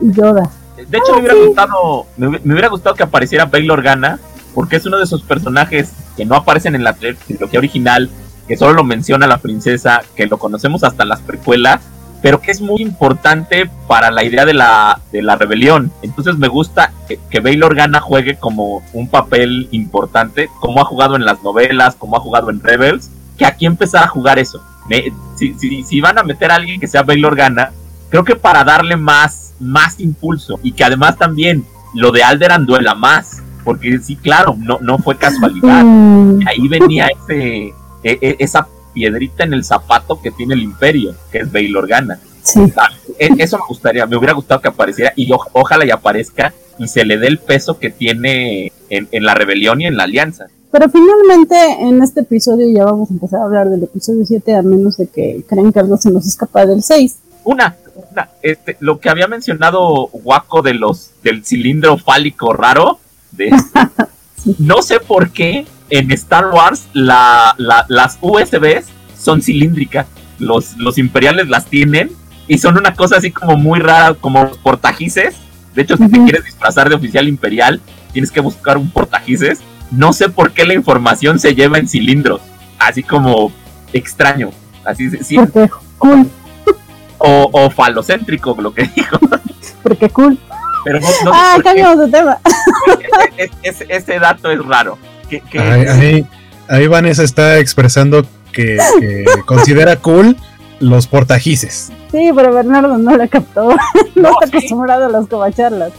S1: Yoda.
S3: De hecho, me hubiera ah, gustado, me, hubiera gustado que apareciera Bail Organa, porque es uno de esos personajes que no aparecen en la trilogía original que solo lo menciona la princesa, que lo conocemos hasta las precuelas, pero que es muy importante para la idea de la, de la rebelión. Entonces me gusta que, que Bail Organa juegue como un papel importante, como ha jugado en las novelas, como ha jugado en Rebels, que aquí empezar a jugar eso. si, si, si, van a meter a alguien que sea Bail Organa, creo que para darle más, más impulso y que además también lo de Alderan duela más, porque sí, claro, no, no fue casualidad. Mm. Ahí venía ese, e, e, esa piedrita en el zapato que tiene el imperio, que es Bail Organa. E, eso me gustaría, me hubiera gustado que apareciera y ojalá y aparezca y se le dé el peso que tiene en, la rebelión y en la alianza.
S1: Pero finalmente en este episodio ya vamos a empezar a hablar del episodio 7 a menos de que crean que algo se nos escapa del 6.
S3: Una, una este, lo que había mencionado Waco de los del cilindro fálico raro, de, [laughs] no sé por qué en Star Wars la, las USBs son cilíndricas. Los, los imperiales las tienen y son una cosa así como muy rara, como portajices. De hecho, si te quieres disfrazar de oficial imperial, tienes que buscar un portajices. No sé por qué la información se lleva en cilindros, así como extraño. Así sí,
S1: cool.
S3: O, o falocéntrico, lo que dijo.
S1: Porque cool.
S3: Pero no,
S1: ah, cambiamos de tema.
S3: ese dato es raro
S2: ahí, Vanessa está expresando que, [laughs] considera cool los portajices.
S1: Sí, pero Bernardo no la captó. [laughs] no, está acostumbrado a las covacharlas.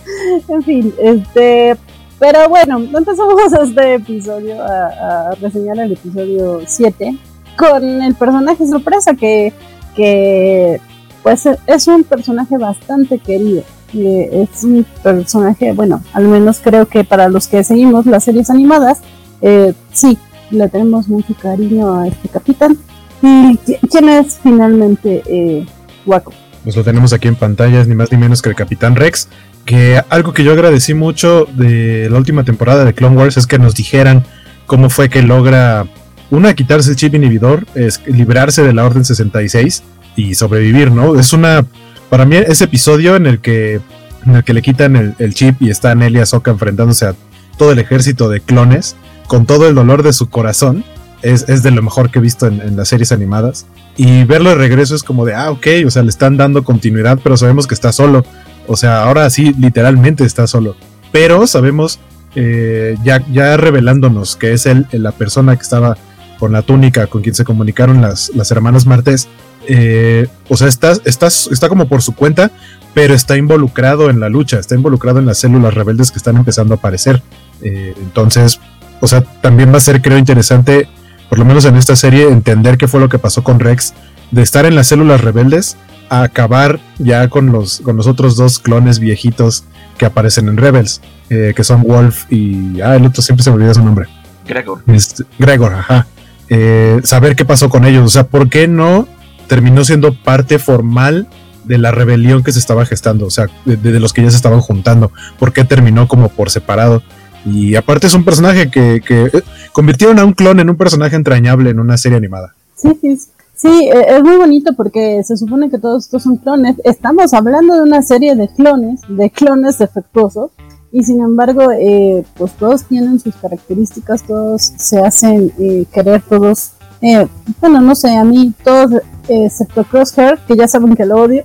S1: En fin, este. Pero bueno, empezamos este episodio a, a reseñar el episodio 7 con el personaje sorpresa que, que pues es un personaje bastante querido. Es un personaje, bueno, al menos creo que para los que seguimos las series animadas, eh, sí, le tenemos mucho cariño a este capitán. ¿Y quién es finalmente eh, Waco?
S2: Pues lo tenemos aquí en pantalla, es ni más ni menos que el Capitán Rex. Que algo que yo agradecí mucho de la última temporada de Clone Wars es que nos dijeran cómo fue que logra, una, quitarse el chip inhibidor, es librarse de la Orden 66 y sobrevivir, ¿no? Es una, para mí, ese episodio en el que, en el que le quitan el, chip y está Nelly Ahsoka enfrentándose a todo el ejército de clones, con todo el dolor de su corazón. Es, de lo mejor que he visto en, las series animadas. Y verlo de regreso es como de, ah, ok, o sea, le están dando continuidad, pero sabemos que está solo. O sea, ahora sí, literalmente está solo. Pero sabemos, eh, ya, ya revelándonos que es él, la persona que estaba con la túnica, con quien se comunicaron las, las hermanas Martes, eh, o sea, está, está, está como por su cuenta, pero está involucrado en la lucha, está involucrado en las células rebeldes que están empezando a aparecer. Eh, entonces, o sea, también va a ser, creo, interesante, por lo menos en esta serie, entender qué fue lo que pasó con Rex, de estar en las células rebeldes a acabar ya con los, con los otros dos clones viejitos que aparecen en Rebels, eh, que son Wolf y. Ah, el otro siempre se me olvida su nombre.
S3: Gregor.
S2: Este, Gregor, ajá. Eh, saber qué pasó con ellos, o sea, ¿por qué no terminó siendo parte formal de la rebelión que se estaba gestando, o sea, de, los que ya se estaban juntando, ¿por qué terminó como por separado? Y aparte es un personaje que, que eh, convirtieron a un clon en un personaje entrañable en una serie animada.
S1: Sí, sí, Sí, e, es muy bonito porque se supone que todos estos son clones. Estamos hablando de una serie de clones, de clones defectuosos, y sin embargo, eh, pues todos tienen sus características, todos se hacen eh, querer, todos, eh, bueno, no sé, a mí todos, excepto Crosshair, que ya saben que lo odio,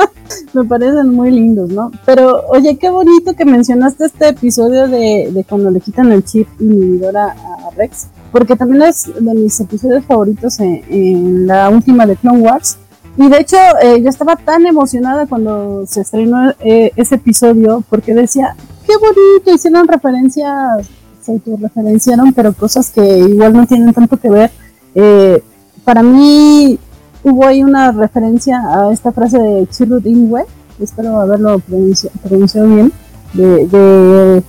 S1: [laughs] me parecen muy lindos, ¿no? Pero oye, qué bonito que mencionaste este episodio de, de cuando le quitan el chip inhibidor a, a Rex porque también es de mis episodios favoritos en, la última de Clone Wars. Y de hecho, eh, yo estaba tan emocionada cuando se estrenó eh, ese episodio, porque decía, qué bonito, hicieron referencias, se autorreferenciaron, pero cosas que igual no tienen tanto que ver. Eh, para mí hubo ahí una referencia a esta frase de Chirrut Ingwe, espero haberlo pronunciado bien, de, de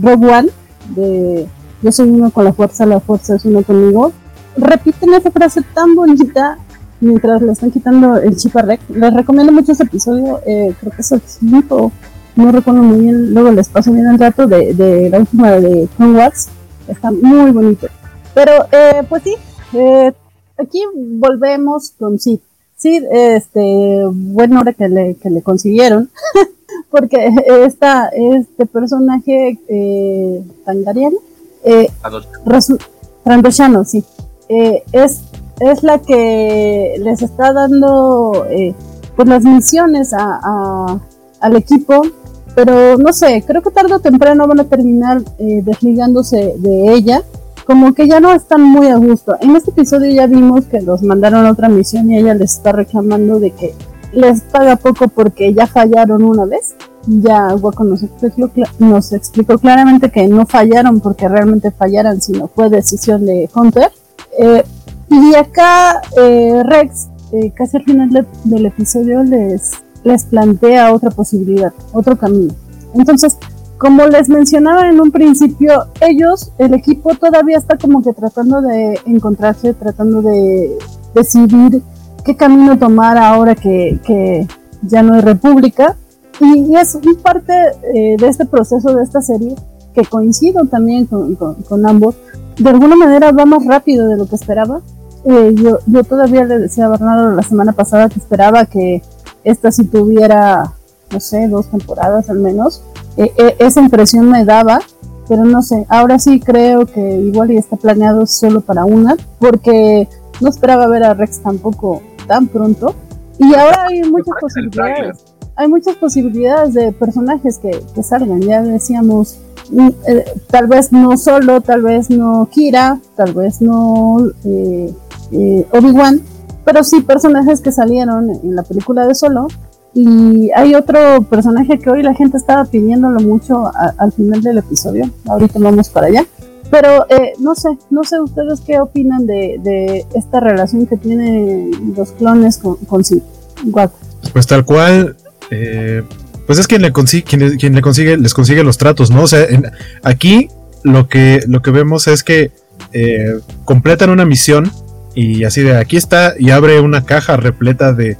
S1: Rogue One, de yo soy uno con la fuerza, la fuerza es uno conmigo. Repiten esa frase tan bonita mientras le están quitando el chip a Rex. Les recomiendo mucho ese episodio, eh, creo que es el 5, no recuerdo muy bien, luego les paso bien el rato de, la última de Clone Wars, está muy bonito. Pero eh, pues sí, eh, aquí volvemos con Sid. Sid, este, buena hora que le, que le consiguieron, [laughs] porque esta, este personaje eh, tangariano, eh, sí. Eh, es, es la que les está dando eh, pues las misiones a, al equipo, pero no sé, creo que tarde o temprano van a terminar eh, desligándose de ella, como que ya no están muy a gusto. En este episodio ya vimos que los mandaron a otra misión y ella les está reclamando de que les paga poco porque ya fallaron una vez ya Waco nos explicó, claramente que no fallaron porque realmente fallaran, sino fue decisión de Hunter. Eh, y acá eh, Rex, eh, casi al final del episodio, les plantea otra posibilidad, otro camino. Entonces, como les mencionaba en un principio, ellos, el equipo todavía está como que tratando de encontrarse, tratando de decidir qué camino tomar ahora que, ya no hay república y, es es parte eh, de este proceso de esta serie que coincido también con, ambos. De alguna manera va más rápido de lo que esperaba. Eh, yo, yo todavía le decía a Bernardo la semana pasada que esperaba que esta sí tuviera, no sé, dos temporadas al menos. Eh, esa impresión me daba, pero no sé, ahora sí creo que igual y está planeado solo para una, porque no esperaba ver a Rex tampoco tan pronto. Y ahora hay muchas posibilidades hay muchas posibilidades de personajes que, salgan. Ya decíamos, mm, eh, tal vez no solo, tal vez no Kira, tal vez no eh, eh, Obi-Wan, pero sí personajes que salieron en la película de Solo. Y hay otro personaje que hoy la gente estaba pidiéndolo mucho al final del episodio. Ahorita vamos para allá. Pero no sé, no sé ustedes qué opinan de, esta relación que tienen los clones con, con Sid.
S2: Pues tal cual, eh, pues es quien le consigue, quien, le consigue, les consigue los tratos, ¿no? O sea, aquí lo que, lo que vemos es que eh, completan una misión y así de aquí está y abre una caja repleta de,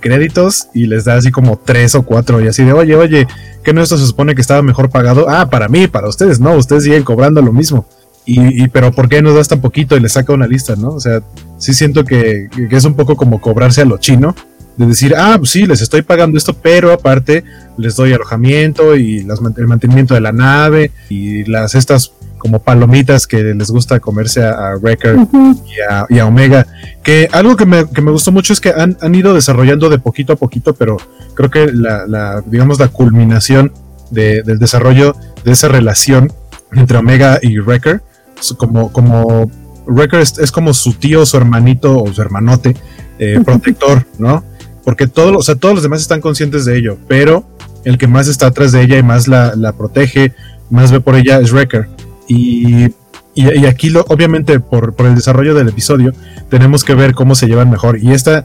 S2: créditos y les da así como tres o cuatro y así de oye, oye, que no esto se supone que estaba mejor pagado. Ah, para mí, para ustedes, no, ustedes siguen cobrando lo mismo. Y, pero ¿por qué nos das tan poquito? Y les saca una lista, ¿no? O sea, sí siento que, que es un poco como cobrarse a lo chino de decir, ah, pues sí, les estoy pagando esto, pero aparte les doy alojamiento y las, el mantenimiento de la nave y las estas como palomitas que les gusta comerse a, Wrecker y, a, Omega. Que algo que me, que me, gustó mucho es que han, han, ido desarrollando de poquito a poquito, pero creo que la, la digamos, la culminación de, del desarrollo de esa relación entre Omega y Wrecker, como, como Wrecker es, como su tío, su hermanito o su hermanote eh, protector, ¿no? porque todos, o sea, todos los demás están conscientes de ello, pero el que más está atrás de ella y más la, protege, más ve por ella es Wrecker. Y, y, aquí, obviamente, por, el desarrollo del episodio, tenemos que ver cómo se llevan mejor. Y este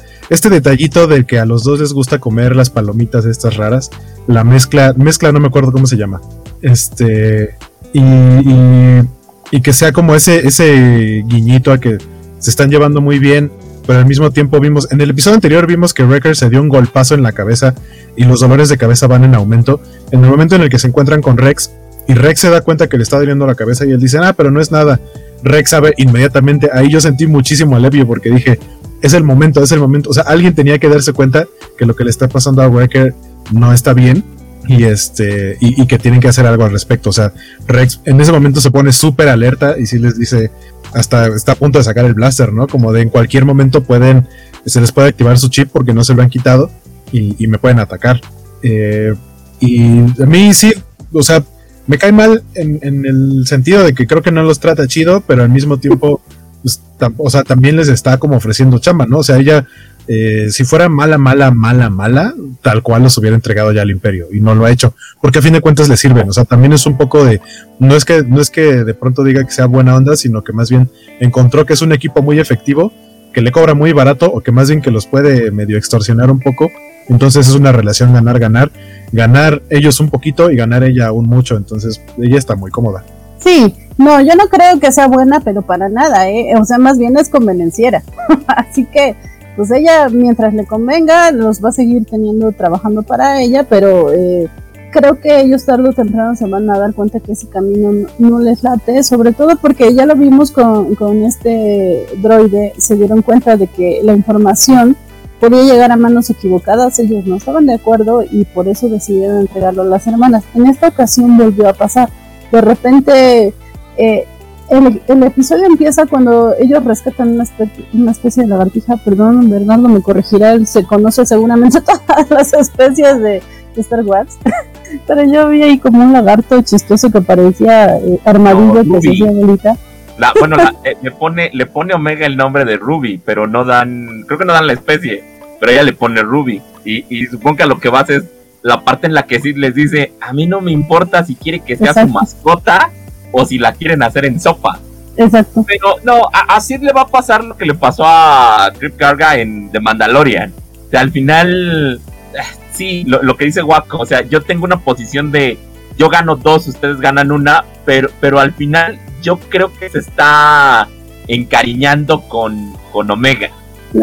S2: detallito de que a los dos les gusta comer las palomitas estas raras, la mezcla, mezcla no me acuerdo cómo se llama. Este, y, y que sea como ese, ese guiñito a que se están llevando muy bien pero al mismo tiempo vimos, en el episodio anterior vimos que Wrecker se dio un golpazo en la cabeza y los dolores de cabeza van en aumento. En el momento en el que se encuentran con Rex y Rex se da cuenta que le está doliendo la cabeza y él dice, ah, pero no es nada. Rex sabe inmediatamente, ahí yo sentí muchísimo alivio porque dije, es el momento, es el momento. O sea, alguien tenía que darse cuenta que lo que le está pasando a Wrecker no está bien y este y, que tienen que hacer algo al respecto. O sea, Rex en ese momento se pone súper alerta y si les dice hasta está a punto de sacar el blaster, ¿no? Como de en cualquier momento pueden se les puede activar su chip porque no se lo han quitado y, me pueden atacar. Eh, y a mí sí, o sea, me cae mal en, en, el sentido de que creo que no los trata chido, pero al mismo tiempo, pues, o sea, también les está como ofreciendo chamba, ¿no? O sea, ella eh, si fuera mala, mala, mala, mala, tal cual los hubiera entregado ya al imperio y no lo ha hecho, porque a fin de cuentas le sirven, o sea, también es un poco de, no es que, no es que de pronto diga que sea buena onda, sino que más bien encontró que es un equipo muy efectivo, que le cobra muy barato o que más bien que los puede medio extorsionar un poco, entonces es una relación ganar-ganar, ganar ellos un poquito y ganar ella aún mucho, entonces ella está muy cómoda.
S1: Sí, no, yo no creo que sea buena, pero para nada, ¿eh? o sea, más bien es convenenciera, [laughs] así que pues ella mientras le convenga los va a seguir teniendo trabajando para ella, pero eh, creo que ellos tarde o temprano se van a dar cuenta que ese camino no, les late, sobre todo porque ya lo vimos con, con este droide, se dieron cuenta de que la información podía llegar a manos equivocadas, ellos no estaban de acuerdo y por eso decidieron entregarlo a las hermanas. En esta ocasión volvió a pasar. De repente eh, el, episodio empieza cuando ellos rescatan una, especie, de lagartija, perdón, Bernardo me corregirá, él se conoce seguramente [laughs] todas las especies de, Star Wars, [laughs] pero yo vi ahí como un lagarto chistoso que parecía eh, armadillo que se hacía bolita.
S3: bueno, eh, le, pone, le pone Omega el nombre de Ruby, pero no dan, creo que no dan la especie, pero ella le pone Ruby. Y, y supongo que a lo que vas es la parte en la que sí les dice, a mí no me importa si quiere que sea su mascota, o si la quieren hacer en sopa.
S1: Exacto.
S3: Pero no, así le va a pasar lo que le pasó a Trip Carga en The Mandalorian. O sea, al final, eh, sí, lo, que dice Waco, o sea, yo tengo una posición de yo gano dos, ustedes ganan una, pero, pero al final yo creo que se está encariñando con, con Omega.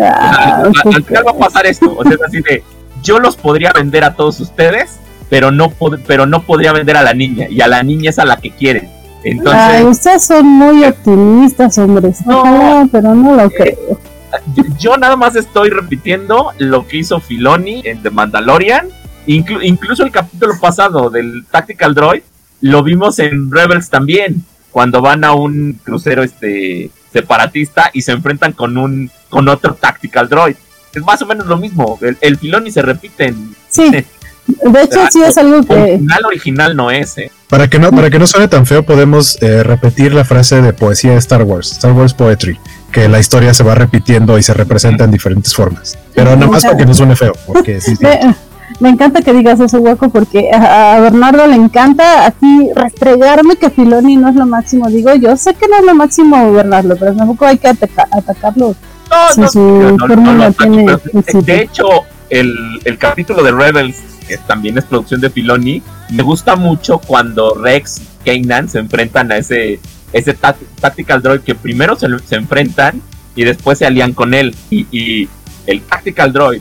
S3: Ah, al, final va a pasar esto, o sea, es así de yo los podría vender a todos ustedes, pero no, pero no podría vender a la niña, y a la niña es a la que quieren.
S1: Ay, ustedes son muy optimistas, hombres. No, pero no lo creo.
S3: Yo, nada más estoy repitiendo lo que hizo Filoni en The Mandalorian. incluso el capítulo pasado del Tactical Droid lo vimos en Rebels también, cuando van a un crucero este separatista y se enfrentan con un con otro Tactical Droid. Es más o menos lo mismo. El, el Filoni se repiten.
S1: Sí. [laughs] De hecho, sí es algo que.
S3: Original, original no es, ¿eh?
S2: Para que no, para que no suene tan feo, podemos eh, repetir la frase de poesía de Star Wars, Star Wars Poetry, que la historia se va repitiendo y se representa en diferentes formas. Pero nada más para que no suene feo, porque sí,
S1: Me, encanta que digas eso, hueco, porque a, Bernardo le encanta aquí restregarme que Filoni no es lo máximo. Digo, yo sé que no es lo máximo, Bernardo, pero tampoco hay que atacarlo.
S3: No, no, de hecho, el, el capítulo de Rebels que también es producción de Filoni, me gusta mucho cuando Rex y Kanan se enfrentan a ese, ese Tactical Droid que primero se, se enfrentan y después se alían con él. Y, el Tactical Droid,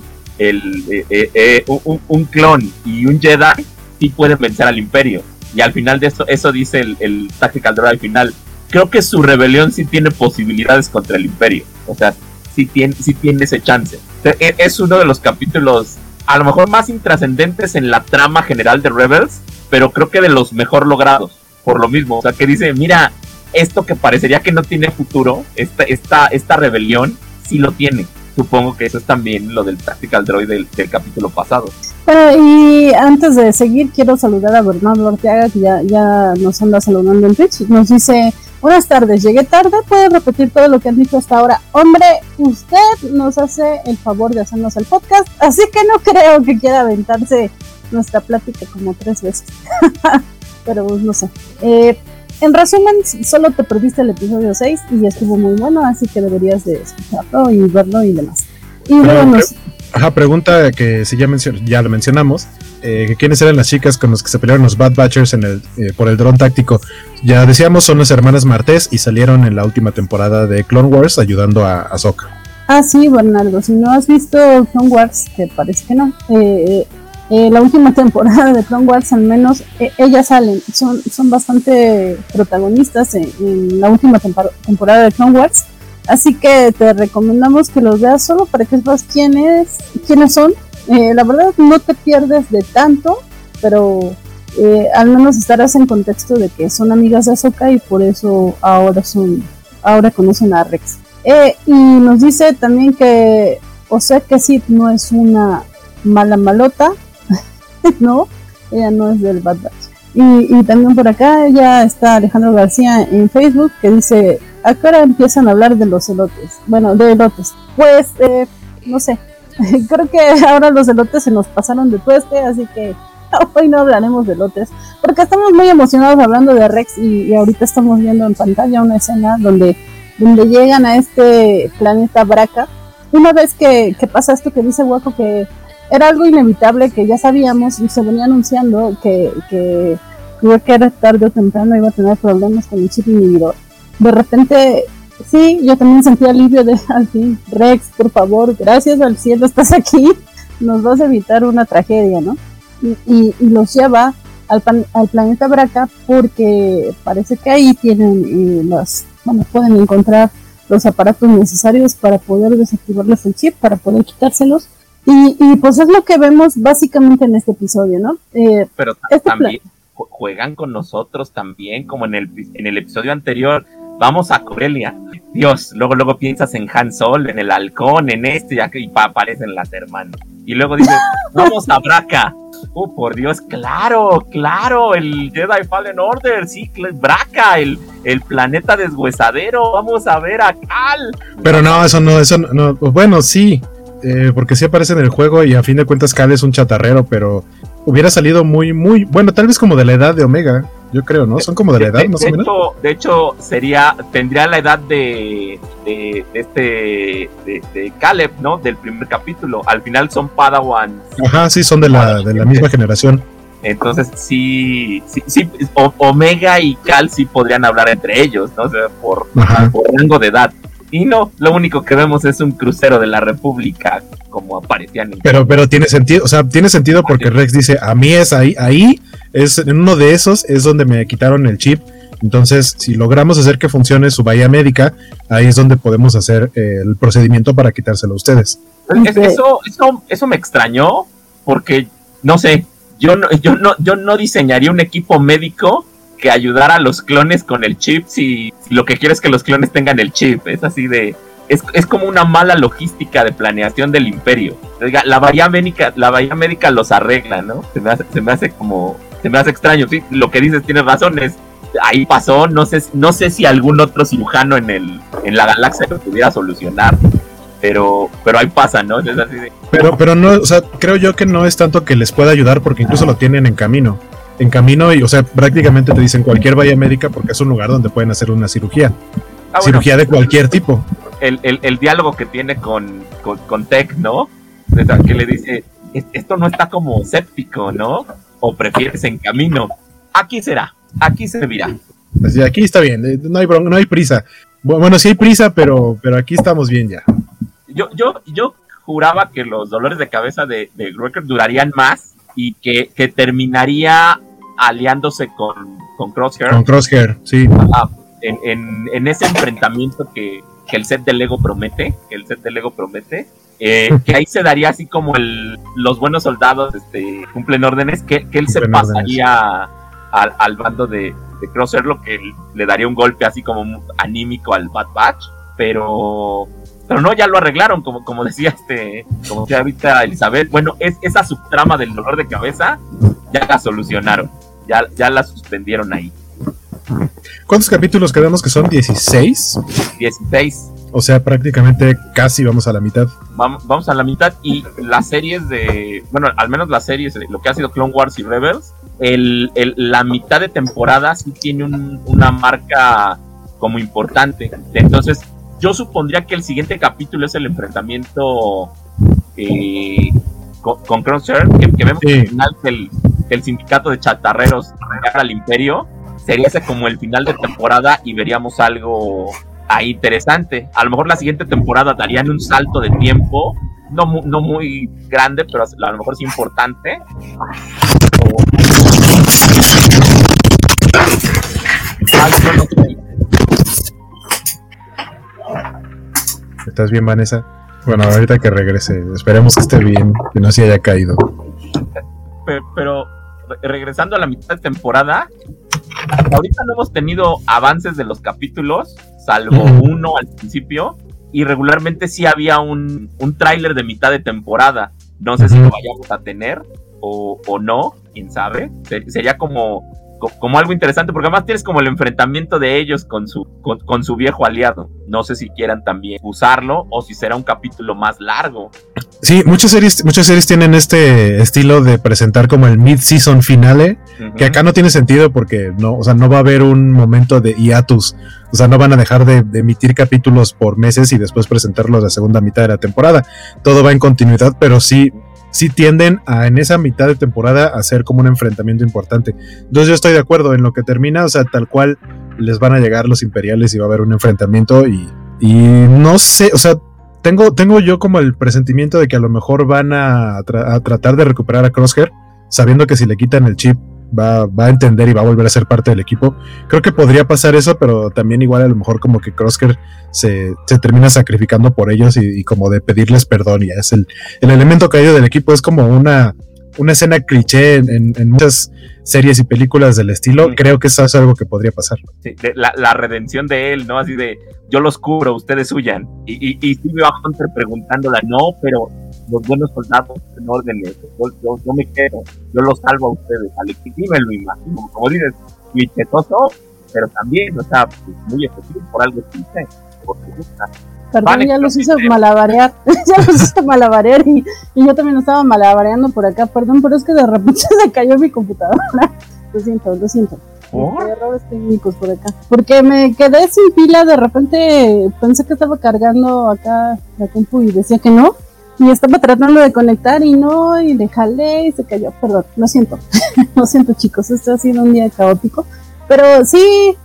S3: el, eh, eh, eh, un, clon y un Jedi sí pueden vencer al Imperio. Y al final de eso, eso dice el, el Tactical Droid al final. Creo que su rebelión sí tiene posibilidades contra el Imperio. O sea, sí tiene, sí tiene ese chance. E, es uno de los capítulos a lo mejor más intrascendentes en la trama general de Rebels, pero creo que de los mejor logrados, por lo mismo. O sea, que dice, mira, esto que parecería que no tiene futuro, esta, esta, esta rebelión, sí lo tiene. Supongo que eso es también lo del Tactical Droid del, capítulo pasado.
S1: y antes de seguir, quiero saludar a Bernardo Arteaga, que ya, ya nos anda saludando en Twitch. Nos dice, Buenas tardes, llegué tarde, puede repetir todo lo que han dicho hasta ahora. Hombre, usted nos hace el favor de hacernos el podcast, así que no creo que quiera aventarse nuestra plática como tres veces. [laughs] Pero pues, no sé. Eh, en resumen, solo te perdiste el episodio 6 y estuvo muy bueno, así que deberías de escucharlo y verlo y demás. Y
S2: bueno, Ajá, pregunta que si ya, ya lo mencionamos, eh, quiénes eran las chicas con las que se pelearon los Bad Batchers en el, eh, por el dron táctico. Ya decíamos, son las hermanas Martés y salieron en la última temporada de Clone Wars ayudando a Ahsoka.
S1: Ah, sí, Bernardo, si no has visto Clone Wars, que parece que no, eh, la última temporada de Clone Wars al menos, ellas salen, son, son bastante protagonistas en, la última temporada de Clone Wars Así que te recomendamos que los veas solo para que sepas quiénes, quiénes son. Eh, la verdad no te pierdes de tanto, pero eh, al menos estarás en contexto de que son amigas de Azoka y por eso ahora son, ahora conocen a Rex. Eh, y nos dice también que, o sea que Sid no es una mala malota, [laughs] no, ella no es del Bad Batch. Y, y, también por acá ya está Alejandro García en Facebook que dice, ¿a qué hora empiezan a hablar de los elotes? Bueno, de elotes. Pues, eh, no sé, [laughs] creo que ahora los elotes se nos pasaron de tueste, así que [laughs] hoy no hablaremos de lotes, porque estamos muy emocionados hablando de Rex y, ahorita estamos viendo en pantalla una escena donde, donde llegan a este planeta Braca. Una vez que, pasa esto que dice Waco que era algo inevitable que ya sabíamos y se venía anunciando que, que era tarde o temprano iba a tener problemas con el chip inhibidor. De repente, sí, yo también sentí alivio de [laughs] al fin, Rex, por favor, gracias al cielo estás aquí, nos vas a evitar una tragedia, ¿no? y, los lleva al, al, planeta Braca porque parece que ahí tienen eh, las, bueno, pueden encontrar los aparatos necesarios para poder desactivarles el chip, para poder quitárselos. Y, y pues es lo que vemos básicamente en este episodio, ¿no?
S3: Eh, Pero este también juegan con nosotros también, como en el, en el episodio anterior. Vamos a Corelia. Dios, luego luego piensas en Han Sol, en el halcón, en este, ya que y aparecen las hermanas. Y luego dices, [laughs] vamos a Braca. Oh, por Dios, claro, claro, el Jedi Fallen Order, sí, Braca, el, el planeta deshuesadero, vamos a ver a Cal.
S2: Pero no, eso no, eso no, bueno, sí, eh, porque sí aparece en el juego y a fin de cuentas Cal es un chatarrero, pero hubiera salido muy, muy, bueno, tal vez como de la edad de Omega, yo creo, ¿no? Son como de la edad, más
S3: o
S2: menos.
S3: Hecho, de hecho, sería, tendría la edad de, de, este, de, Caleb, ¿no? Del primer capítulo. Al final son Padawans.
S2: Ajá, sí, son de la, de la misma generación.
S3: Entonces sí, sí, sí Omega y Cal sí podrían hablar entre ellos, ¿no? O sea, por, por rango de edad. Y no, lo único que vemos es un crucero de la República, como aparecían.
S2: En pero, pero tiene sentido, o sea, tiene sentido porque Rex dice, a mí es ahí, ahí, es en uno de esos es donde me quitaron el chip. Entonces, si logramos hacer que funcione su bahía médica, ahí es donde podemos hacer eh, el procedimiento para quitárselo a ustedes.
S3: eso, eso, eso me extrañó, porque, no sé, yo no, yo no, yo no diseñaría un equipo médico que ayudar a los clones con el chip si, lo que quieres es que los clones tengan el chip. Es así de. Es, es como una mala logística de planeación del imperio. La bahía médica, la bahía médica los arregla, ¿no? Se me hace, se me hace como. Se me hace extraño. Sí, lo que dices tienes razón. Es, ahí pasó. No sé, no sé si algún otro cirujano en el, en la galaxia lo pudiera solucionar. Pero, pero ahí pasa, ¿no? Es así de...
S2: Pero, pero no, o sea, creo yo que no es tanto que les pueda ayudar porque incluso lo tienen en camino en camino y, o sea, prácticamente te dicen cualquier vaya médica porque es un lugar donde pueden hacer una cirugía. Ah, cirugía de cualquier tipo.
S3: El, el, diálogo que tiene con, con, Tech, ¿no? que le dice, esto no está como séptico, ¿no? O prefieres en camino. Aquí será, aquí se verá.
S2: Así, aquí está bien, eh, no hay, no hay prisa. Bueno, sí hay prisa, pero, pero aquí estamos bien ya.
S3: Yo, yo, yo juraba que los dolores de cabeza de, de durarían más y que, que terminaría aliándose con, con Crosshair.
S2: Con Crosshair, sí.
S3: en, en, ese enfrentamiento que, que, el set de Lego promete, que el set de Lego promete, eh, [laughs] que ahí se daría así como el, los buenos soldados este, cumplen órdenes, que, que él se pasaría al, al, bando de, de, Crosshair, lo que le daría un golpe así como anímico al Bad Batch, pero pero no, ya lo arreglaron, como, como decía este, como decía ahorita Elizabeth. Bueno, es, esa subtrama del dolor de cabeza ya la solucionaron ya, ya la suspendieron ahí.
S2: ¿Cuántos capítulos creemos que son? ¿16?
S3: 16.
S2: O sea, prácticamente casi vamos a la mitad.
S3: Vamos, vamos a la mitad y las series de, bueno, al menos las series, lo que ha sido Clone Wars y Rebels, el, el, la mitad de temporada sí tiene una marca como importante. Entonces, yo supondría que el siguiente capítulo es el enfrentamiento eh, con, con que, vemos al final del, el sindicato de chatarreros al imperio, sería ese como el final de temporada y veríamos algo ahí interesante. A lo mejor la siguiente temporada darían un salto de tiempo, no, no muy grande, pero a lo mejor es importante.
S2: ¿Estás bien, Vanessa? Bueno, ahorita que regrese, esperemos que esté bien, que no se haya caído.
S3: Pero, regresando a la mitad de temporada, ahorita no hemos tenido avances de los capítulos, salvo uno al principio, y regularmente sí había un, un tráiler de mitad de temporada. No sé si lo vayamos a tener o, o no, quién sabe. Sería como como algo interesante, porque además tienes como el enfrentamiento de ellos con su, con, su viejo aliado. No sé si quieran también usarlo o si será un capítulo más largo.
S2: Sí, muchas series, muchas series tienen este estilo de presentar como el mid-season finale, que acá no tiene sentido porque no, o sea, no va a haber un momento de hiatus. O sea, no van a dejar de, de emitir capítulos por meses y después presentarlos la segunda mitad de la temporada. Todo va en continuidad, pero sí, sí tienden a en esa mitad de temporada a ser como un enfrentamiento importante. Entonces yo estoy de acuerdo en lo que termina, o sea, tal cual les van a llegar los imperiales y va a haber un enfrentamiento y, y no sé, o sea, tengo, tengo yo como el presentimiento de que a lo mejor van a, a tratar de recuperar a Crosshair, sabiendo que si le quitan el chip va, va, a entender y va a volver a ser parte del equipo. Creo que podría pasar eso, pero también igual a lo mejor como que Crosker se, se termina sacrificando por ellos y, como de pedirles perdón. Y es el, el elemento caído del equipo, es como una, una escena cliché en, en, muchas series y películas del estilo. Creo que eso es algo que podría pasar.
S3: Sí, la, la, redención de él, ¿no? Así de yo los cubro, ustedes huyan. Y, y, y sí veo a Hunter preguntándola, no, pero los buenos soldados en órdenes, yo, yo, me quedo, yo los salvo a ustedes, me lo imagino, como dices, bichetoso, pero también, o sea, pues, muy efectivo por algo que hice, porque gusta.
S1: Perdón, ya los hice malabarear, [laughs] ya los hice malabarear y, y, yo también estaba malabareando por acá, perdón, pero es que de repente [laughs] se cayó mi computadora, lo siento, lo siento. ¿Por? Errores técnicos por acá. Porque me quedé sin pila, de repente pensé que estaba cargando acá la compu y decía que no y estaba tratando de conectar y no, y le jalé y se cayó. Perdón, lo siento. [laughs] lo siento, chicos. Este ha sido un día caótico. Pero sí,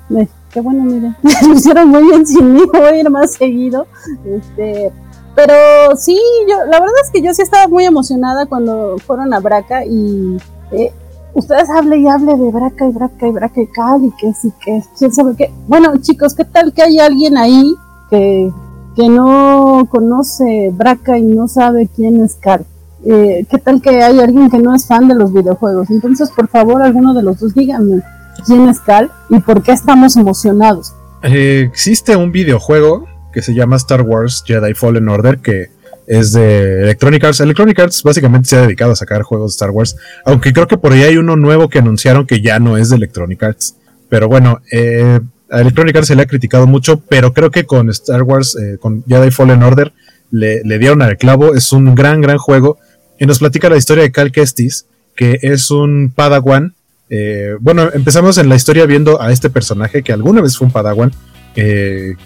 S1: qué bueno, miren. lo [laughs] hicieron muy bien sin mí. Voy a ir más seguido. Este, pero sí, yo, la verdad es que yo sí estaba muy emocionada cuando fueron a Braca y eh, ustedes hable y hable de Braca y Braca y Braca y Cal y que sí, que quién sabe qué. Bueno, chicos, ¿qué tal que hay alguien ahí que que no conoce Braca y no sabe quién es Carl. Eh, ¿Qué tal que hay alguien que no es fan de los videojuegos? Entonces, por favor, alguno de los dos díganme quién es Carl y por qué estamos emocionados.
S2: Eh, existe un videojuego que se llama Star Wars Jedi Fallen Order que es de Electronic Arts. Electronic Arts básicamente se ha dedicado a sacar juegos de Star Wars, aunque creo que por ahí hay uno nuevo que anunciaron que ya no es de Electronic Arts. Pero bueno, eh, a Electronic Arts se le ha criticado mucho, pero creo que con Star Wars, eh, con Jedi Fallen Order, le, dieron al clavo. Es un gran, gran juego. Y nos platica la historia de Cal Kestis, que es un Padawan. Eh, bueno, empezamos en la historia viendo a este personaje que alguna vez fue un Padawan, eh,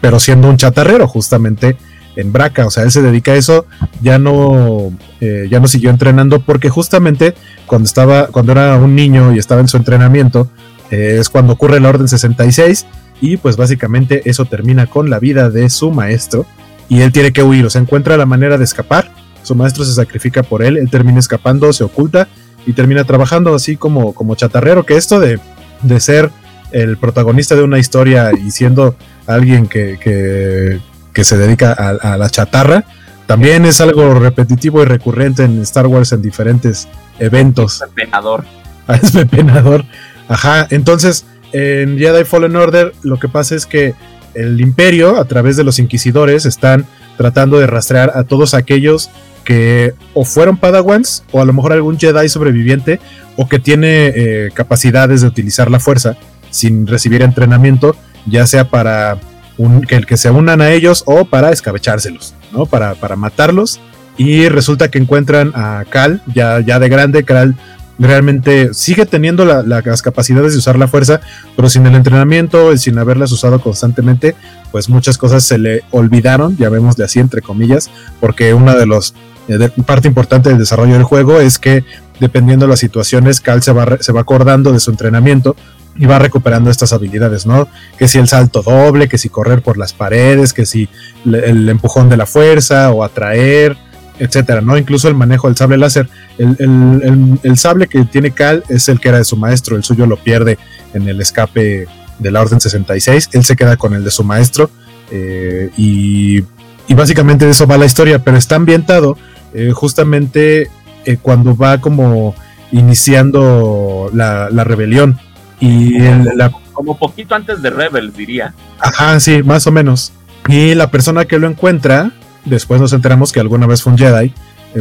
S2: pero siendo un chatarrero, justamente en Braca. O sea, él se dedica a eso. Ya no, ya no siguió entrenando porque justamente cuando estaba, cuando era un niño y estaba en su entrenamiento, es cuando ocurre la Orden 66 y pues básicamente eso termina con la vida de su maestro y él tiene que huir, o sea, encuentra la manera de escapar, su maestro se sacrifica por él, él termina escapando, se oculta y termina trabajando así como, como chatarrero, que esto de, de ser el protagonista de una historia y siendo alguien que, que, se dedica a, la chatarra, también es algo repetitivo y recurrente en Star Wars en diferentes eventos.
S3: Es pepenador. [laughs]
S2: es pepenador. Ajá, entonces en Jedi Fallen Order lo que pasa es que el imperio, a través de los inquisidores, están tratando de rastrear a todos aquellos que o fueron padawans o a lo mejor algún Jedi sobreviviente o que tiene eh, capacidades de utilizar la fuerza sin recibir entrenamiento, ya sea para que, el que se unan a ellos o para escabechárselos, ¿no? Para, para matarlos. Y resulta que encuentran a Cal, ya, ya de grande, Cal realmente sigue teniendo las capacidades de usar la fuerza, pero sin el entrenamiento y sin haberlas usado constantemente, pues muchas cosas se le olvidaron, de así entre comillas, porque una de los eh, parte importante del desarrollo del juego es que dependiendo de las situaciones, Cal se va, se va acordando de su entrenamiento y va recuperando estas habilidades, ¿no? Que si el salto doble, que si correr por las paredes, que si el empujón de la fuerza o atraer, etcétera, ¿no? Incluso el manejo del sable láser. El, sable que tiene Cal es el que era de su maestro, el suyo lo pierde en el escape de la Orden 66, él se queda con el de su maestro Eh, y, y, básicamente de eso va la historia, pero está ambientado eh, justamente eh, cuando va como iniciando la, la rebelión. Y la,
S3: como poquito antes de Rebels, diría.
S2: Ajá, sí, más o menos. Y la persona que lo encuentra, después nos enteramos que alguna vez fue un Jedi,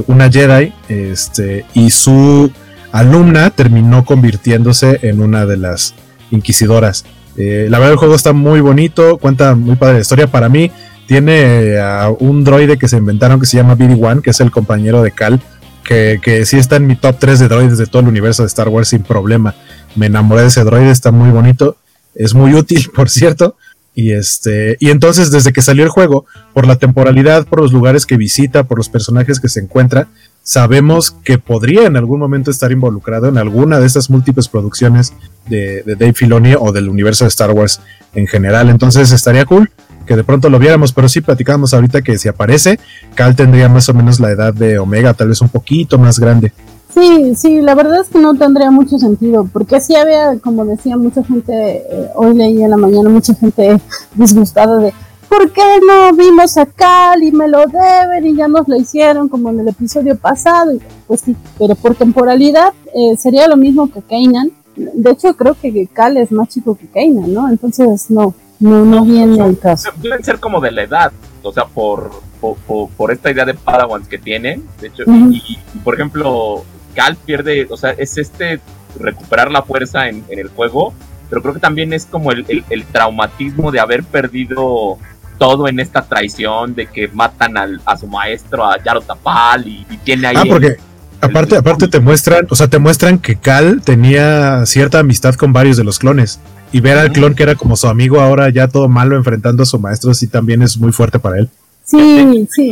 S2: una Jedi, este, y su alumna terminó convirtiéndose en una de las inquisidoras. Eh, la verdad el juego está muy bonito, cuenta muy padre la historia. Para mí tiene a un droide que se inventaron que se llama BD-1, que es el compañero de Cal, que, que sí está en mi top 3 de droides de todo el universo de Star Wars sin problema. Me enamoré de ese droide, está muy bonito, es muy útil, [laughs] por cierto. Y este, y entonces desde que salió el juego, por la temporalidad, por los lugares que visita, por los personajes que se encuentra, sabemos que podría en algún momento estar involucrado en alguna de estas múltiples producciones de, Dave Filoni o del universo de Star Wars en general. Entonces estaría cool que de pronto lo viéramos, pero sí platicábamos ahorita que si aparece, Cal tendría más o menos la edad de Omega, tal vez un poquito más grande.
S1: Sí, sí, la verdad es que no tendría mucho sentido, porque sí había, como decía mucha gente, eh, hoy leí en la mañana mucha gente [laughs] disgustada de, ¿por qué no vimos a Cal y me lo deben y ya nos lo hicieron como en el episodio pasado? pues sí, pero por temporalidad eh, sería lo mismo que Kanan. De hecho, creo que Cal es más chico que Kanan, ¿no? Entonces, no, no, no viene al caso.
S3: Deben ser como de la edad, o sea, por, por, esta idea de Padawans que tienen. De hecho, y, por ejemplo, Cal pierde, o sea, es este recuperar la fuerza en, el juego, pero creo que también es como el, traumatismo de haber perdido todo en esta traición de que matan al, a su maestro, a Yaro Tapal, y, tiene ahí.
S2: Ah, porque aparte, aparte te muestran, o sea, te muestran que Cal tenía cierta amistad con varios de los clones. Y ver al clon que era como su amigo ahora ya todo malo enfrentando a su maestro, sí también es muy fuerte para él.
S1: Sí, sí.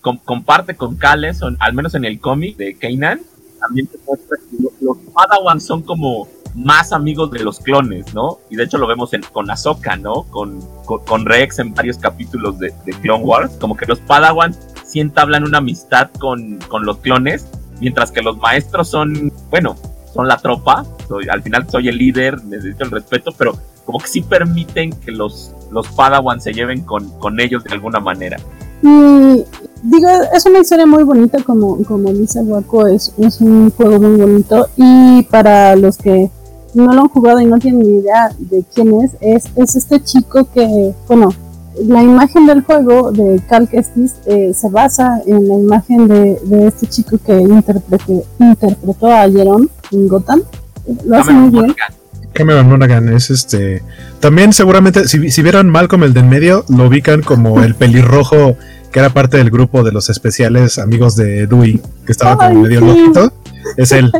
S3: comparte con Cal eso, al menos en el cómic de Kanan, también te muestra que los, Padawan son como más amigos de los clones, ¿no? Y de hecho lo vemos con Ahsoka, ¿no? Con, con, Rex en varios capítulos de, Clone Wars. Como que los Padawan sí entablan una amistad con, con los clones, mientras que los maestros son, bueno, son la tropa. Soy, al final soy el líder, necesito el respeto, pero como que sí permiten que los, los Padawan se lleven con, con ellos de alguna manera.
S1: Digo, es una historia muy bonita, como, como dice Waco, es, es un juego muy bonito. Y para los que no lo han jugado y no tienen ni idea de quién es, es, es este chico que, bueno, la imagen del juego de Cal Kestis eh, se basa en la imagen de, de este chico que interpretó a Jerome en Gotham. Lo hace muy bien.
S2: Cameron Monaghan es este. También seguramente, si, si vieron Malcolm el de en medio, lo ubican como el [laughs] pelirrojo que era parte del grupo de los especiales amigos de Dewey, que estaba como medio loquito. Es él.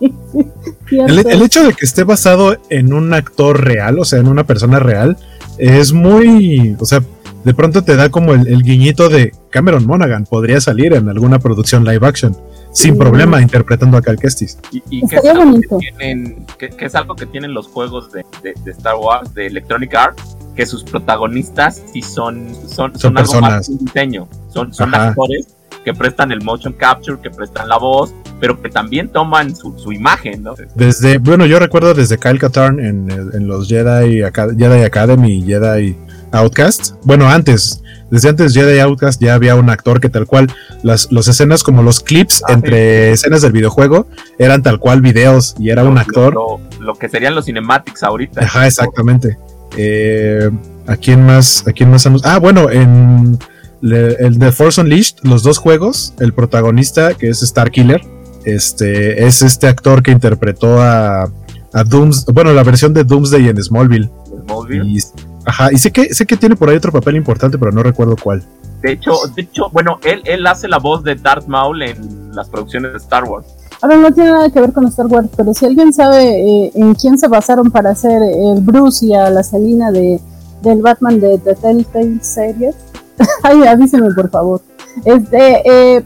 S2: [laughs] el, hecho de que esté basado en un actor real, o sea, en una persona real, es muy. O sea, de pronto te da como el guiñito de Cameron Monaghan podría salir en alguna producción live action sin problema interpretando a Cal Kestis.
S3: Y, que, es algo que, tienen, que, es algo que tienen los juegos de, Star Wars, de Electronic Arts, que sus protagonistas sí son, son, son, algo más un diseño, son, son actores que prestan el motion capture, que prestan la voz, pero que también toman su, su imagen, ¿no?
S2: Desde, bueno, yo recuerdo desde Kyle Katarn en, en los Jedi, Jedi Academy y Jedi Outcast. Bueno, antes, desde antes Jedi Outcast ya había un actor que tal cual las escenas como los clips ah, entre escenas del videojuego eran tal cual videos y era un actor.
S3: Lo, que serían los cinematics ahorita.
S2: Ajá, exactamente. Eh, ¿A quién más? ¿A quién más? Ah, bueno, en el de Force Unleashed, los dos juegos, el protagonista que es Starkiller, este es este actor que interpretó a, a Dooms, bueno, la versión de Doomsday en Smallville. Smallville. Ajá, y sé que, sé que tiene por ahí otro papel importante, pero no recuerdo cuál.
S3: De hecho, de hecho, bueno, él, él hace la voz de Darth Maul en las producciones de Star Wars.
S1: Ahora no tiene nada que ver con Star Wars, pero si alguien sabe eh, en quién se basaron para hacer el Bruce y a la Selina de, del Batman de The Telltale Series, [laughs] ay, avíseme por favor. Este, eh,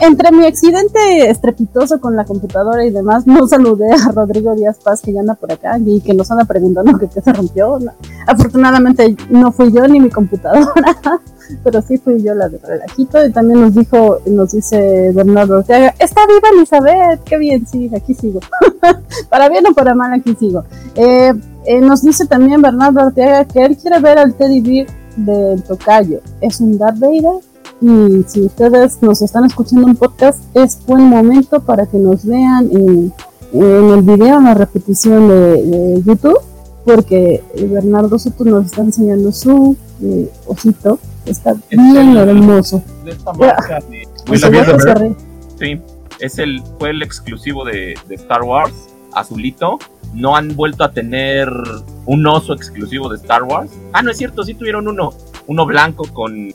S1: entre mi accidente estrepitoso con la computadora y demás, no saludé a Rodrigo Díaz Paz que ya anda por acá y que nos anda preguntando que qué se rompió. Afortunadamente no fui yo ni mi computadora, [laughs] pero sí fui yo la de relajito. Y también nos dijo, nos dice Bernardo Ortega, está viva Elizabeth, qué bien, sí, aquí sigo. [laughs] para bien o para mal, aquí sigo. Eh, eh, nos dice también Bernardo Ortega que él quiere ver al Teddy Bear del tocayo es un Darth Vader, y si ustedes nos están escuchando en podcast, es buen momento para que nos vean en, el video, en la repetición de, YouTube, porque Bernardo Soto nos está enseñando su eh, osito. Está bien hermoso.
S3: sí, es el, fue el exclusivo de, de Star Wars, azulito. No han vuelto a tener un oso exclusivo de Star Wars. Ah, no es cierto, sí tuvieron uno uno blanco con,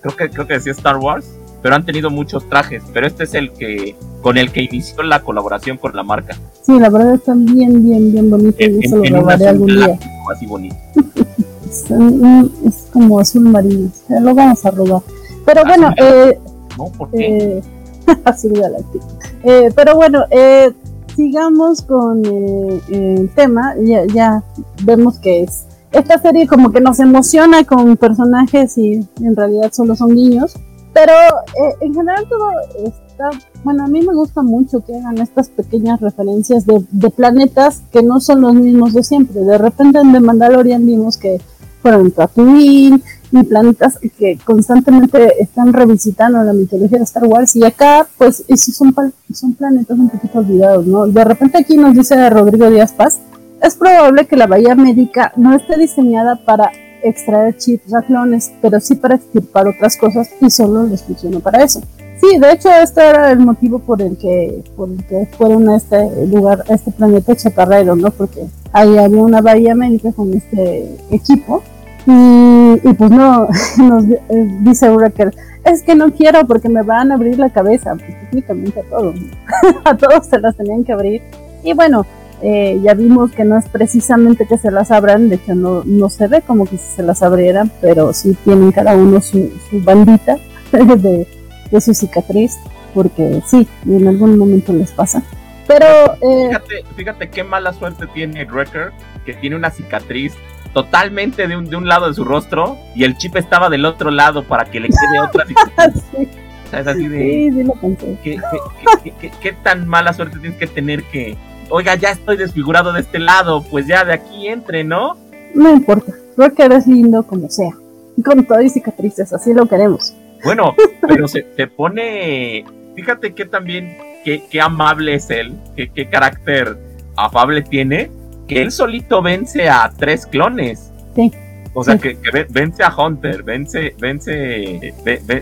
S3: creo que creo que decía Star Wars, pero han tenido muchos trajes, pero este es el que con el que inició la colaboración con la marca.
S1: Sí, la verdad están bien, bien, bien bonitos. En, Yo se lo robaré algún día.
S3: Así bonito. [laughs]
S1: es, como azul marino. Lo vamos a robar. Pero bueno, eh,
S3: no, ¿por qué?
S1: Eh, [laughs] azul galáctico. Eh, pero bueno, eh, sigamos con eh, el tema. Ya, ya vemos que es esta serie como que nos emociona con personajes y en realidad solo son niños. Pero eh, en general todo está, bueno, a mí me gusta mucho que hagan estas pequeñas referencias de, planetas que no son los mismos de siempre. De repente en The Mandalorian vimos que fueron Tatooine y planetas que constantemente están revisitando la mitología de Star Wars y acá pues son, son planetas un poquito olvidados, ¿no? De repente aquí nos dice Rodrigo Díaz Paz es probable que la bahía médica no esté diseñada para extraer chips raflones, pero sí para extirpar otras cosas y solo les funciona para eso. Sí, de hecho este era el motivo por el que, por el que fueron a este lugar, a este planeta chaparrero, ¿no? Porque ahí había una bahía médica con este equipo y, pues no, [laughs] nos dice Wrecker, es que no quiero porque me van a abrir la cabeza, pues técnicamente a todos, [laughs] a todos se las tenían que abrir. Y bueno, eh, ya vimos que no es precisamente que se las abran, de hecho no, no se ve como que se las abrieran, pero sí tienen cada uno su, bandita [laughs] de, su cicatriz, porque sí, en algún momento les pasa. Pero...
S3: Eh, fíjate, fíjate qué mala suerte tiene Wrecker, que tiene una cicatriz totalmente de un, de un lado de su rostro y el chip estaba del otro lado para que le quede [laughs] otra cicatriz. sí. es así de...
S1: Sí, sí lo pensé.
S3: qué tan mala suerte tienes que tener que oiga, ya estoy desfigurado de este lado, pues ya de aquí entre, ¿no?
S1: No importa, creo que eres lindo como sea, con todo y cicatrices, así lo queremos.
S3: Bueno, [laughs] pero se te pone, fíjate que también, qué, qué amable es él, qué, qué carácter afable tiene, que él solito vence a tres clones.
S1: Sí.
S3: O sea, que, vence a Hunter, vence, vence,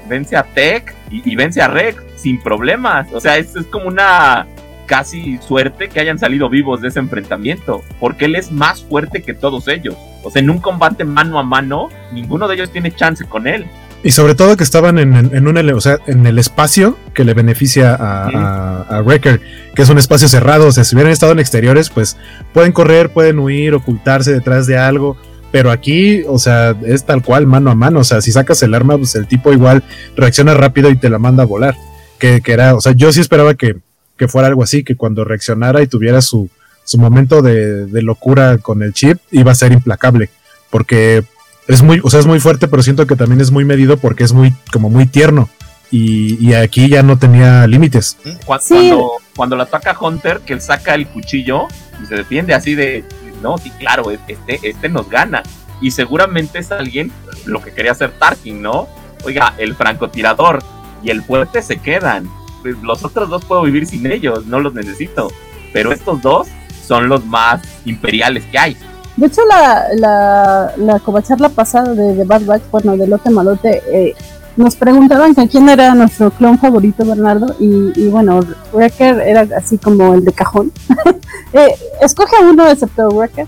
S3: vence a Tech y, y, vence a Rex sin problemas. O sea, esto es como una casi suerte que hayan salido vivos de ese enfrentamiento, porque él es más fuerte que todos ellos. O sea, en un combate mano a mano, ninguno de ellos tiene chance con él.
S2: Y sobre todo que estaban en, un, o sea, en el espacio que le beneficia a, a, Wrecker, que es un espacio cerrado. O sea, si hubieran estado en exteriores, pues pueden correr, pueden huir, ocultarse detrás de algo. Pero aquí, o sea, es tal cual, mano a mano. O sea, si sacas el arma, pues el tipo igual reacciona rápido y te la manda a volar. Que, que era, o sea, yo sí esperaba que, que fuera algo así, que cuando reaccionara y tuviera su, su momento de, locura con el chip, iba a ser implacable. Porque es muy, o sea, es muy fuerte, pero siento que también es muy medido porque es muy, como muy tierno. Y, aquí ya no tenía límites.
S3: Cuando, cuando la ataca Hunter, que él saca el cuchillo y se defiende así de, no, sí, claro, este, este nos gana. Y seguramente es alguien, lo que quería hacer Tarkin, ¿no? Oiga, el francotirador y el fuerte se quedan. Pues, los otros dos puedo vivir sin ellos, no los necesito. Pero estos dos son los más imperiales que hay.
S1: De hecho, la, la, la charla pasada de, de, Bad Batch, bueno, de Lote Malote, eh, nos preguntaban que quién era nuestro clon favorito, Bernardo, y, bueno, Wrecker era así como el de cajón. [laughs] eh, escoge uno excepto Wrecker,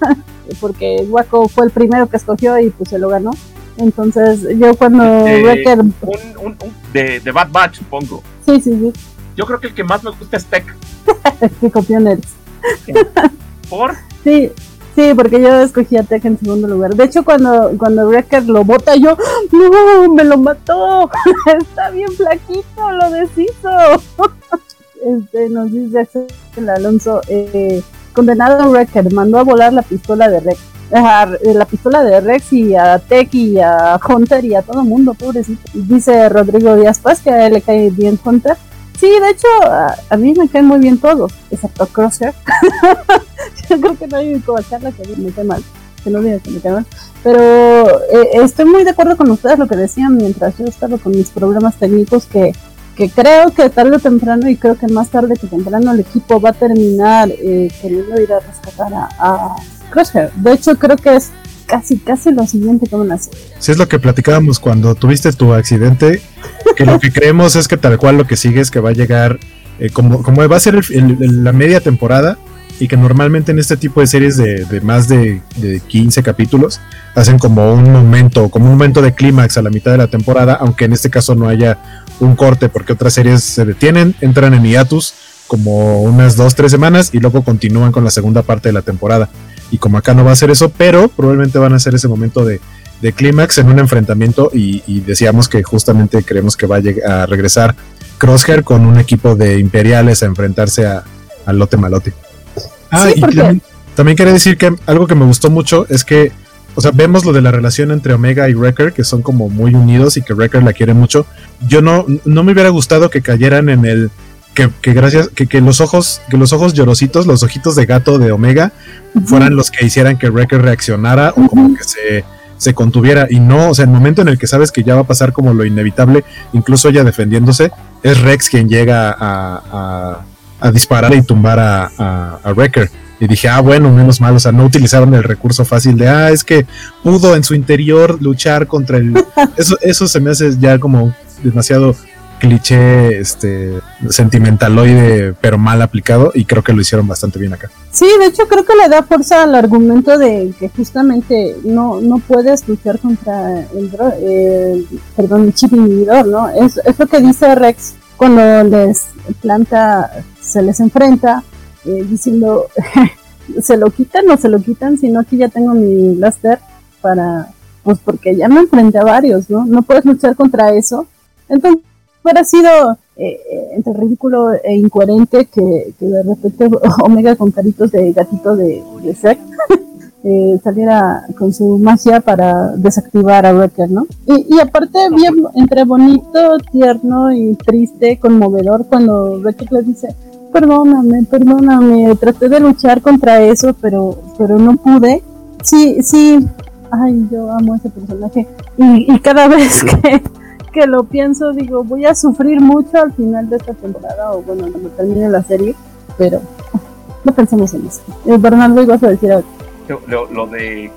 S1: [laughs] porque Waco fue el primero que escogió y pues se lo ganó. Entonces, yo cuando Wrecker...
S3: Un, un, de, de Bad Batch, supongo.
S1: Sí, sí, sí.
S3: Yo creo que el que más me gusta es Tech. [laughs]
S1: que copió.
S3: ¿Por?
S1: Sí, sí, porque yo escogí a Tech en segundo lugar. De hecho, cuando, cuando Wrecker lo bota, yo, ¡No! ¡Me lo mató! [laughs] Está bien flaquito, lo deshizo. [laughs] este, nos dice el Alonso, eh, condenado Wrecker, mandó a volar la pistola de Rex. la pistola de Rex y a Tech y a Hunter y a todo el mundo, pobrecito. Dice Rodrigo Díaz Paz que a él le cae bien Hunter. Sí, de hecho, a, mí me caen muy bien todos, excepto Crosshair. [laughs] Yo creo que no hay charla que me cae mal. que no diga que me cae pero eh, estoy muy de acuerdo con ustedes lo que decían mientras yo estaba con mis problemas técnicos que, que creo que tarde o temprano y creo que más tarde que temprano el equipo va a terminar eh, queriendo ir a rescatar a, a Crosshair. De hecho creo que es casi casi lo siguiente que van a hacer.
S2: Sí es lo que platicábamos cuando tuviste tu accidente, que lo que [laughs] creemos es que tal cual lo que sigue es que va a llegar eh, como, como va a ser la media temporada y que normalmente en este tipo de series de, más de, 15 capítulos hacen como un momento, como un momento de clímax a la mitad de la temporada, aunque en este caso no haya un corte porque otras series se detienen, entran en hiatus como unas 2-3 semanas y luego continúan con la segunda parte de la temporada. Y como acá no va a ser eso, pero probablemente van a ser ese momento de, clímax en un enfrentamiento y, decíamos que justamente creemos que va a, a regresar Crosshair con un equipo de imperiales a enfrentarse a, a Lote Malote. Ah, y también, quería decir que algo que me gustó mucho es que, o sea, vemos lo de la relación entre Omega y Wrecker, que son como muy unidos y que Wrecker la quiere mucho. Yo no, no me hubiera gustado que cayeran en el que, gracias, que, que, los ojos, que los ojos llorositos, los ojitos de gato de Omega, fueran los que hicieran que Wrecker reaccionara o como que se, se contuviera. Y no, o sea, el momento en el que sabes que ya va a pasar como lo inevitable, incluso ella defendiéndose, es Rex quien llega a a disparar y tumbar a, a, Wrecker. Y dije, ah, bueno, menos mal, o sea, no utilizaron el recurso fácil de, ah, es que pudo en su interior luchar contra el... [laughs] Eso, eso se me hace ya como demasiado cliché, este, sentimentaloide, pero mal aplicado, y creo que lo hicieron bastante bien acá.
S1: Sí, de hecho creo que le da fuerza al argumento de que justamente no, no puedes luchar contra el, eh, perdón, el chip inhibidor, ¿no? Es, es lo que dice Rex cuando les planta, se les enfrenta, eh, diciendo, [laughs] se lo quitan o se lo quitan, sino aquí ya tengo mi blaster para, pues porque ya me enfrenté a varios, ¿no? No puedes luchar contra eso. Entonces, hubiera sido eh, eh, entre ridículo e incoherente que, de repente [laughs] Omega con caritos de gatito de, de [laughs] eh, saliera con su magia para desactivar a Wrecker, ¿no? Y, y aparte, bien entre bonito, tierno y triste, conmovedor, cuando Wrecker le dice, perdóname, perdóname, traté de luchar contra eso, pero, pero no pude. Sí, sí, ay, yo amo a ese personaje. Y, y cada vez que, que lo pienso, digo, voy a sufrir mucho al final de esta temporada, o bueno, cuando termine la serie, pero no pensemos en eso. Eh, Bernardo, ibas a decir algo
S3: lo, de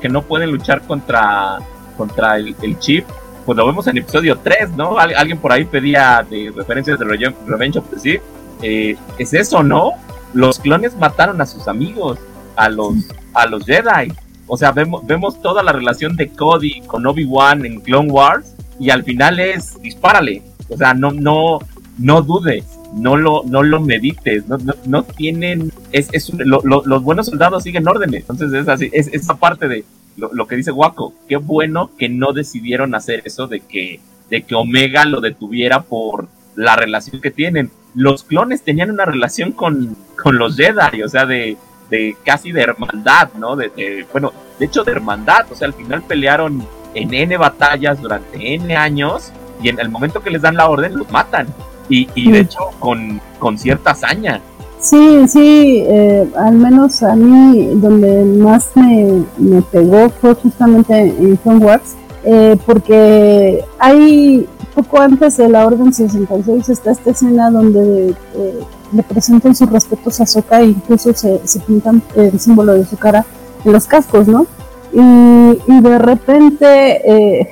S3: que no, pueden luchar contra, contra el, chip, pues lo vemos en episodio 3, ¿no? alguien por ahí pedía de referencias de Revenge of the Sith. Eh, es eso, ¿no? Los clones mataron a sus amigos, a los, a los Jedi. O sea, vemos, vemos toda la relación de Cody con Obi-Wan en Clone Wars y al final es dispárale. O sea, no, no, no dudes no lo, no lo medites, no, no, tienen, es, es los buenos soldados siguen órdenes, entonces es así, es esa parte de lo, que dice Waco, qué bueno que no decidieron hacer eso de que, de que Omega lo detuviera por la relación que tienen. Los clones tenían una relación con, con los Jedi, o sea, de, de casi de hermandad, ¿no? De, bueno, de hecho de hermandad, o sea, al final pelearon en N batallas durante N años y en el momento que les dan la orden los matan y, de hecho con, con, cierta hazaña.
S1: Sí, sí, eh, al menos a mí donde más me, me pegó fue justamente en Clone Wars, eh, porque hay poco antes de la Orden 66 está esta escena donde eh, le presentan sus respetos a Soka e incluso se, pintan el símbolo de su cara en los cascos, ¿no? Y, de repente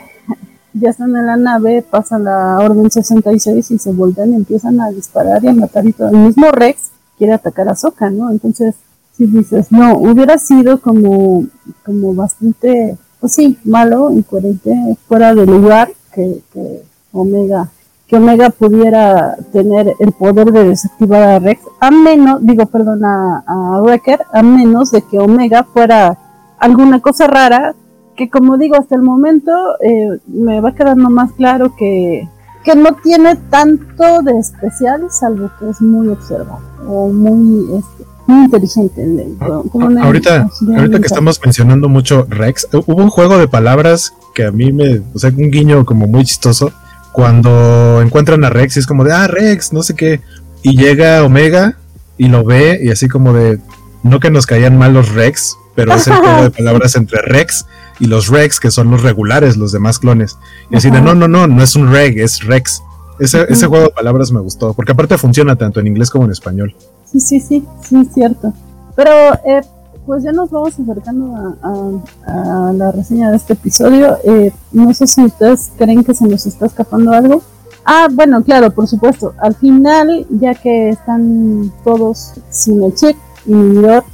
S1: ya están en la nave, pasa la orden 66 y se vuelven y empiezan a disparar y a matar y todo. El mismo Rex quiere atacar a Soka, ¿no? Entonces, si dices, no, hubiera sido como, como bastante, pues sí, malo, incoherente, fuera de lugar que, que Omega que Omega pudiera tener el poder de desactivar a Rex, a menos, digo, perdón, a, a Wrecker, a menos de que Omega fuera alguna cosa rara que como digo, hasta el momento eh, me va quedando más claro que, que no tiene tanto de especial, salvo que es muy observado o muy, este, muy inteligente.
S2: ahorita, ahorita que estamos mencionando mucho Rex, hubo un juego de palabras que a mí me, o sea, un guiño como muy chistoso, cuando encuentran a Rex y es como de, ah, Rex, no sé qué, y llega Omega y lo ve y así como de, no que nos caían mal los Rex, pero es el [laughs] juego de palabras entre Rex y los Rex, que son los regulares, los demás clones. Y así de, no, no, no, no es un Reg, es Rex. Ese, ese juego de palabras me gustó, porque aparte funciona tanto en inglés como en español.
S1: Sí, sí, sí, sí, cierto. Pero eh, pues ya nos vamos acercando a, la reseña de este episodio. Eh, no sé si ustedes creen que se nos está escapando algo. Ah, bueno, claro, por supuesto. Al final, ya que están todos sin el chip inhibidor,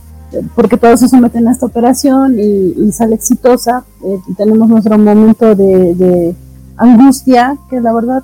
S1: porque todos se someten a esta operación y, sale exitosa, eh, tenemos nuestro momento de angustia, que la verdad,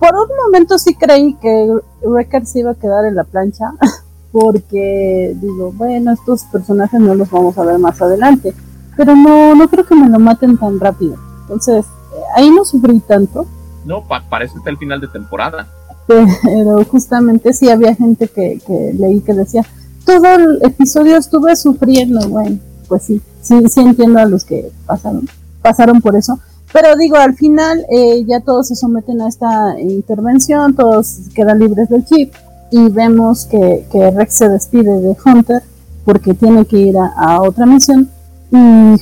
S1: por un momento sí creí que Wrecker se iba a quedar en la plancha. [laughs] porque digo, bueno, estos personajes no los vamos a ver más adelante, pero no, no creo que me lo maten tan rápido. Entonces, eh, ahí no sufrí tanto.
S3: No, parece hasta el final de temporada.
S1: Pero justamente sí había gente que, que leí que decía, todo el episodio estuve sufriendo, bueno, pues sí, sí, sí entiendo a los que pasaron, pasaron por eso. Pero digo, al final eh, ya todos se someten a esta intervención, todos quedan libres del chip y vemos que, Rex se despide de Hunter porque tiene que ir a, otra misión y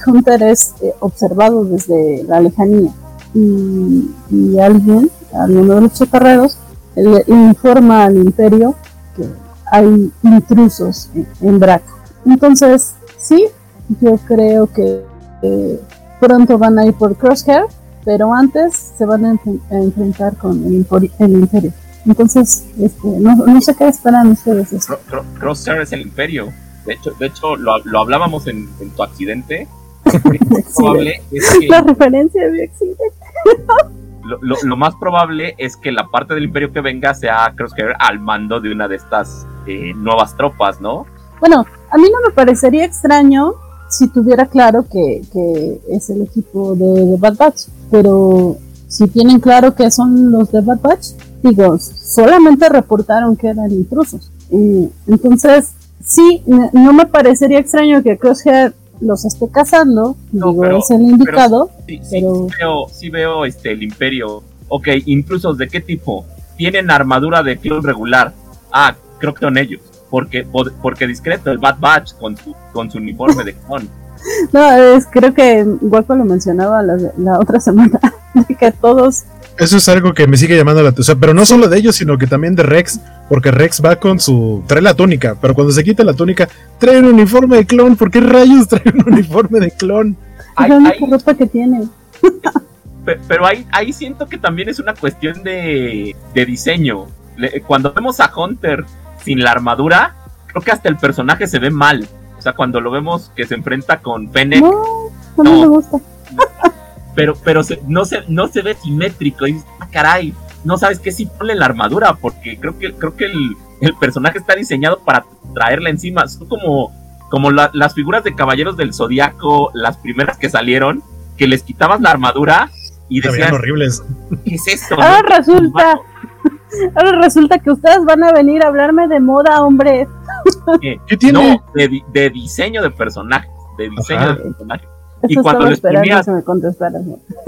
S1: Hunter es eh, observado desde la lejanía. Y, alguien, alguno de los chatarreros, le informa al imperio que hay intrusos en, en Entonces, sí, yo creo que pronto van a ir por Crosshair, pero antes se van a, enfrentar con el, el imperio. Entonces, este, no, no sé qué esperan ustedes.
S3: Crosshair es el imperio. De hecho, de hecho lo, lo hablábamos en, tu accidente. [laughs] [laughs]
S1: La referencia de accidente. [laughs]
S3: lo, lo, lo, más probable es que la parte del imperio que venga sea Crosshair al mando de una de estas eh, nuevas tropas, ¿no?
S1: Bueno, a mí no me parecería extraño si tuviera claro que, que es el equipo de, de Bad Batch, pero si tienen claro que son los de Bad Batch, digo, solamente reportaron que eran intrusos. entonces, sí, no me parecería extraño que Crosshair los esté cazando, digo, es el indicado.
S3: sí, veo, sí veo este, el imperio. Ok, intrusos, ¿de qué tipo? Tienen armadura de clon regular. Ah, creo que son ellos. Porque, porque discreto, el Bad Batch con su, con su uniforme de clon. [laughs]
S1: No, es, creo que Guaco lo mencionaba la, la otra semana, [laughs] de que todos
S2: eso es algo que me sigue llamando la atención, pero no solo de ellos, sino que también de Rex, porque Rex va con su. trae la túnica, pero cuando se quita la túnica, trae un uniforme de clon. ¿Por qué rayos trae un uniforme de clon?
S1: Es la única ropa que tiene. [laughs]
S3: pero ahí, ahí siento que también es una cuestión de, de diseño. Cuando vemos a Hunter sin la armadura, creo que hasta el personaje se ve mal. O sea, cuando lo vemos que se enfrenta con Fennec.
S1: No, no, me gusta [laughs]
S3: pero, pero no, se, no se ve simétrico. Y ah, caray, no sabes qué si ponle la armadura, porque creo que, creo que el, personaje está diseñado para traerla encima. Son como, como las figuras de caballeros del zodiaco, las primeras que salieron, que les quitabas la armadura y decían
S2: horribles.
S3: ¿Qué es esto?
S1: Ahora resulta, ahora resulta que ustedes van a venir a hablarme de moda, hombre.
S3: ¿Qué tiene? No, de, diseño de personajes, de diseño de personajes y cuando les ponías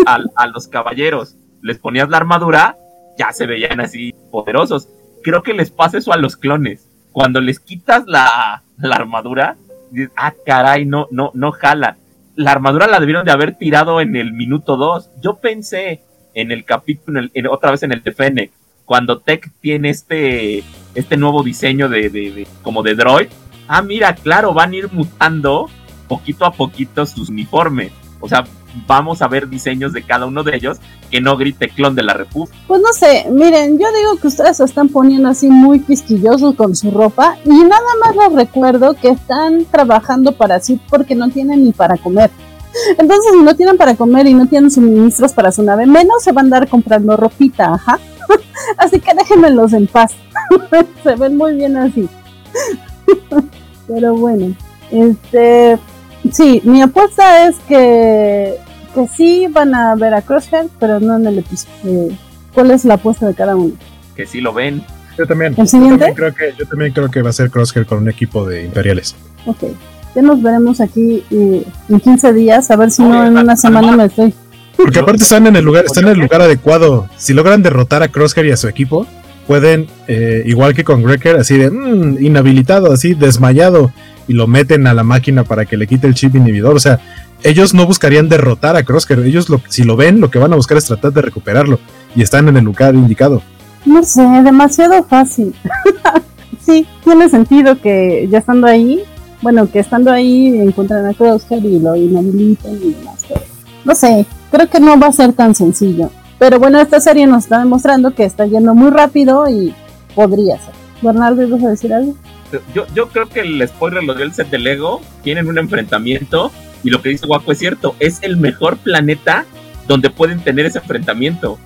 S3: a, los caballeros, les ponías la armadura, ya se veían así poderosos. Creo que les pasa eso a los clones. Cuando les quitas la, armadura, dices, ah, caray, no, no, no jala. La armadura la debieron de haber tirado en el minuto 2. Yo pensé en el capítulo, otra vez en el de Fennec, cuando Tech tiene este, este nuevo diseño de, como de droid. Ah, mira, claro, van a ir mutando poquito a poquito sus uniformes. O sea, vamos a ver diseños de cada uno de ellos que no grite clon de la República.
S1: Pues no sé, miren, yo digo que ustedes se están poniendo así muy quisquillosos con su ropa y nada más les recuerdo que están trabajando para sí porque no tienen ni para comer. Entonces, si no tienen para comer y no tienen suministros para su nave, menos se van a andar comprando ropita, ajá. [laughs] así que déjenmelos en paz. [laughs] se ven muy bien así. [laughs] Pero bueno, este, Sí, mi apuesta es que, que sí van a ver a Crosshair, pero no en el episodio. ¿Cuál es la apuesta de cada uno?
S3: Que sí lo ven.
S2: Yo también. ¿El siguiente? Yo también creo que, yo también creo que va a ser Crosshair con un equipo de imperiales.
S1: Ok. Ya nos veremos aquí eh, en 15 días, a ver si no en una semana me estoy.
S2: Porque aparte están en el lugar, están en el lugar adecuado. Si logran derrotar a Crosshair y a su equipo, pueden, eh, igual que con Wrecker, así de mm, inhabilitado, así desmayado, y lo meten a la máquina para que le quite el chip inhibidor. O sea, ellos no buscarían derrotar a Crosker, ellos lo, si lo ven, lo que van a buscar es tratar de recuperarlo, y están en el lugar indicado.
S1: No sé, demasiado fácil. [laughs] sí, tiene sentido que ya estando ahí, bueno, que estando ahí encuentran a Crosker y lo inhabilitan y demás. no sé, creo que no va a ser tan sencillo. Pero bueno, esta serie nos está demostrando que está yendo muy rápido y podría ser. Bernardo, ¿vas a decir algo?
S3: Yo, yo creo que el spoiler lo dio el set de Lego. Tienen un enfrentamiento y lo que dice Guaco es cierto. Es el mejor planeta donde pueden tener ese enfrentamiento.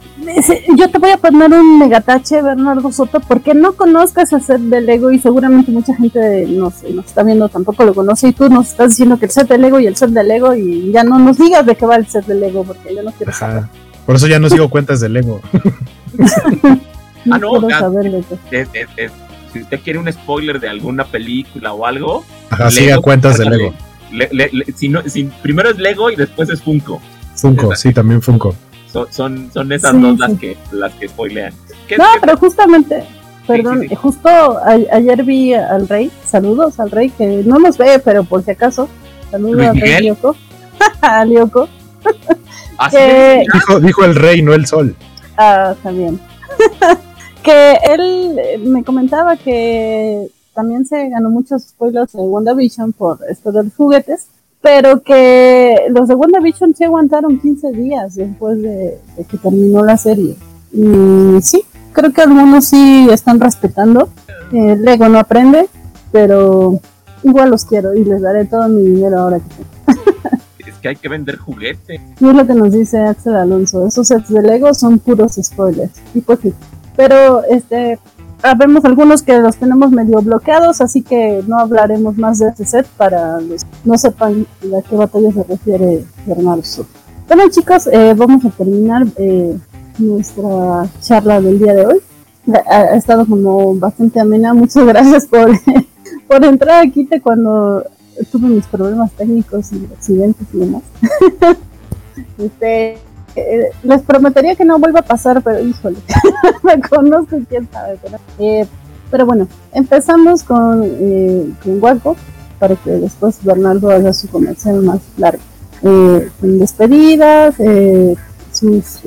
S1: Yo te voy a poner un megatache, Bernardo Soto, porque no conozcas el set de Lego y seguramente mucha gente no sé, nos está viendo tampoco lo conoce y tú nos estás diciendo que el set de Lego y el set de Lego y ya no nos digas de qué va el set de Lego porque yo no quiero saber.
S2: Por eso ya no sigo cuentas de Lego. [laughs]
S3: ah, no, si usted quiere un spoiler de alguna película o algo,
S2: Ajá, siga cuentas de Lego.
S3: si no, si primero es Lego y después es Funko.
S2: Funko, sí, también Funko.
S3: Son, son, esas dos las que las que spoilean.
S1: No, pero justamente, perdón, justo ayer vi al rey, saludos al rey que no nos ve, pero por si acaso, saludos al rey Lyoko. [laughs] a Lyoko. [laughs]
S2: dijo, dijo el rey, no el sol.
S1: Ah, también. [laughs] que él me comentaba que también se ganó muchos spoilers de WandaVision por esto de los juguetes, pero que los de WandaVision sí aguantaron 15 días después de, que terminó la serie. Y sí, creo que algunos sí están respetando. Eh, Lego no aprende, pero igual los quiero y les daré todo mi dinero ahora que tengo. [laughs]
S3: que hay que vender juguetes.
S1: Y es lo que nos dice Axel Alonso. Esos sets de Lego son puros spoilers. Y pues sí. Pero este vemos algunos que los tenemos medio bloqueados, así que no hablaremos más de este set para los no sepan a qué batalla se refiere Bernardo Bueno chicos, eh, vamos a terminar eh, nuestra charla del día de hoy. Ha, estado como bastante amena. [laughs] Muchas gracias por, [laughs] por entrar aquí cuando tuve mis problemas técnicos y accidentes y demás. [laughs] este, eh, les prometería que no vuelva a pasar, pero híjole, [laughs] me conozco quién sabe. Pero, eh, pero bueno, empezamos con, eh, con Waco para que después Bernardo haga su comercial más largo. Eh, con despedidas, sus,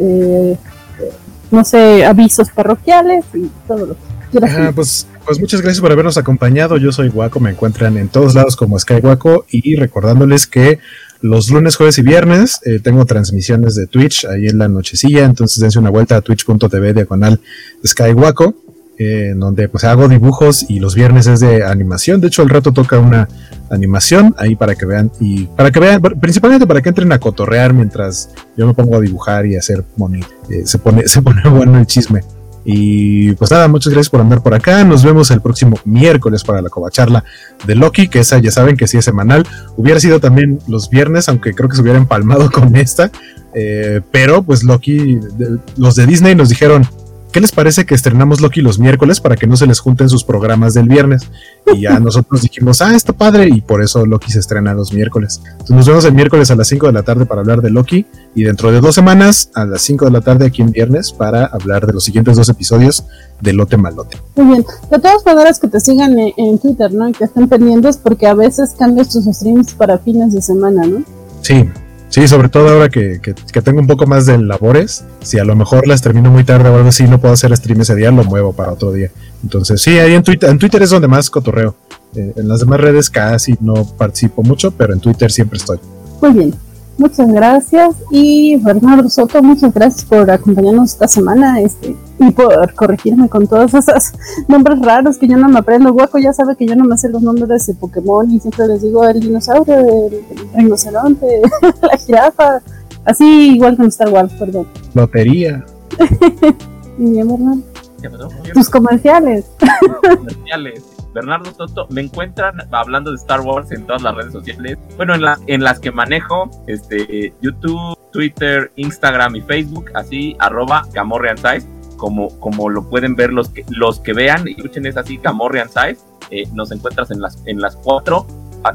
S1: no sé, avisos parroquiales y todo lo que
S2: quieras. pues pues muchas gracias por habernos acompañado. Yo soy Guaco, me encuentran en todos lados como Sky Guaco y recordándoles que los lunes, jueves y viernes eh, tengo transmisiones de Twitch ahí en la nochecilla, entonces dense una vuelta a twitch.tv diagonal Sky Guaco, eh, en donde pues hago dibujos y los viernes es de animación. De hecho, al rato toca una animación ahí para que vean y para que vean, principalmente para que entren a cotorrear mientras yo me pongo a dibujar y hacer money. Eh, se pone, [laughs] se pone bueno el chisme. Y pues nada, muchas gracias por andar por acá. Nos vemos el próximo miércoles para la covacharla de Loki, que esa ya saben que sí es semanal. Hubiera sido también los viernes, aunque creo que se hubiera empalmado [laughs] con esta. Eh, pero pues Loki, los de Disney nos dijeron, ¿qué les parece que estrenamos Loki los miércoles para que no se les junten sus programas del viernes? Y ya [laughs] nosotros dijimos, ah, está padre, y por eso Loki se estrena los miércoles. Entonces nos vemos el miércoles a las 5 de la tarde para hablar de Loki, y dentro de dos semanas a las 5 de la tarde aquí en viernes para hablar de los siguientes dos episodios de Lote Malote.
S1: Muy bien, de todas maneras que te sigan en, Twitter, ¿no? Y que estén pendientes porque a veces cambias tus streams para fines de semana, ¿no?
S2: Sí, Sí, sobre todo ahora que, tengo un poco más de labores, si a lo mejor las termino muy tarde o algo así, no puedo hacer stream ese día, lo muevo para otro día. Entonces, sí, ahí en Twitter, en Twitter es donde más cotorreo. Eh, en las demás redes casi no participo mucho, pero en Twitter siempre estoy.
S1: Muy bien. Muchas gracias. Y Bernardo Soto, muchas gracias por acompañarnos esta semana este, y por corregirme con todos esos [laughs] nombres raros que yo no me aprendo. Guaco ya sabe que yo no me sé los nombres de Pokémon y siempre les digo el dinosaurio, el, rinoceronte, [laughs] la jirafa. Así igual con Star Wars, perdón.
S2: Lotería. [laughs]
S1: y bien, Bernardo. Tus comerciales.
S3: Comerciales. Bernardo Soto, me encuentran hablando de Star Wars en todas las redes sociales. Bueno, en, en las que manejo, este, YouTube, Twitter, Instagram y Facebook, así, arroba Gamorrean como, como lo pueden ver los que, los que vean y escuchen es así, Gamorrean Size. Eh, nos encuentras en las, en las cuatro.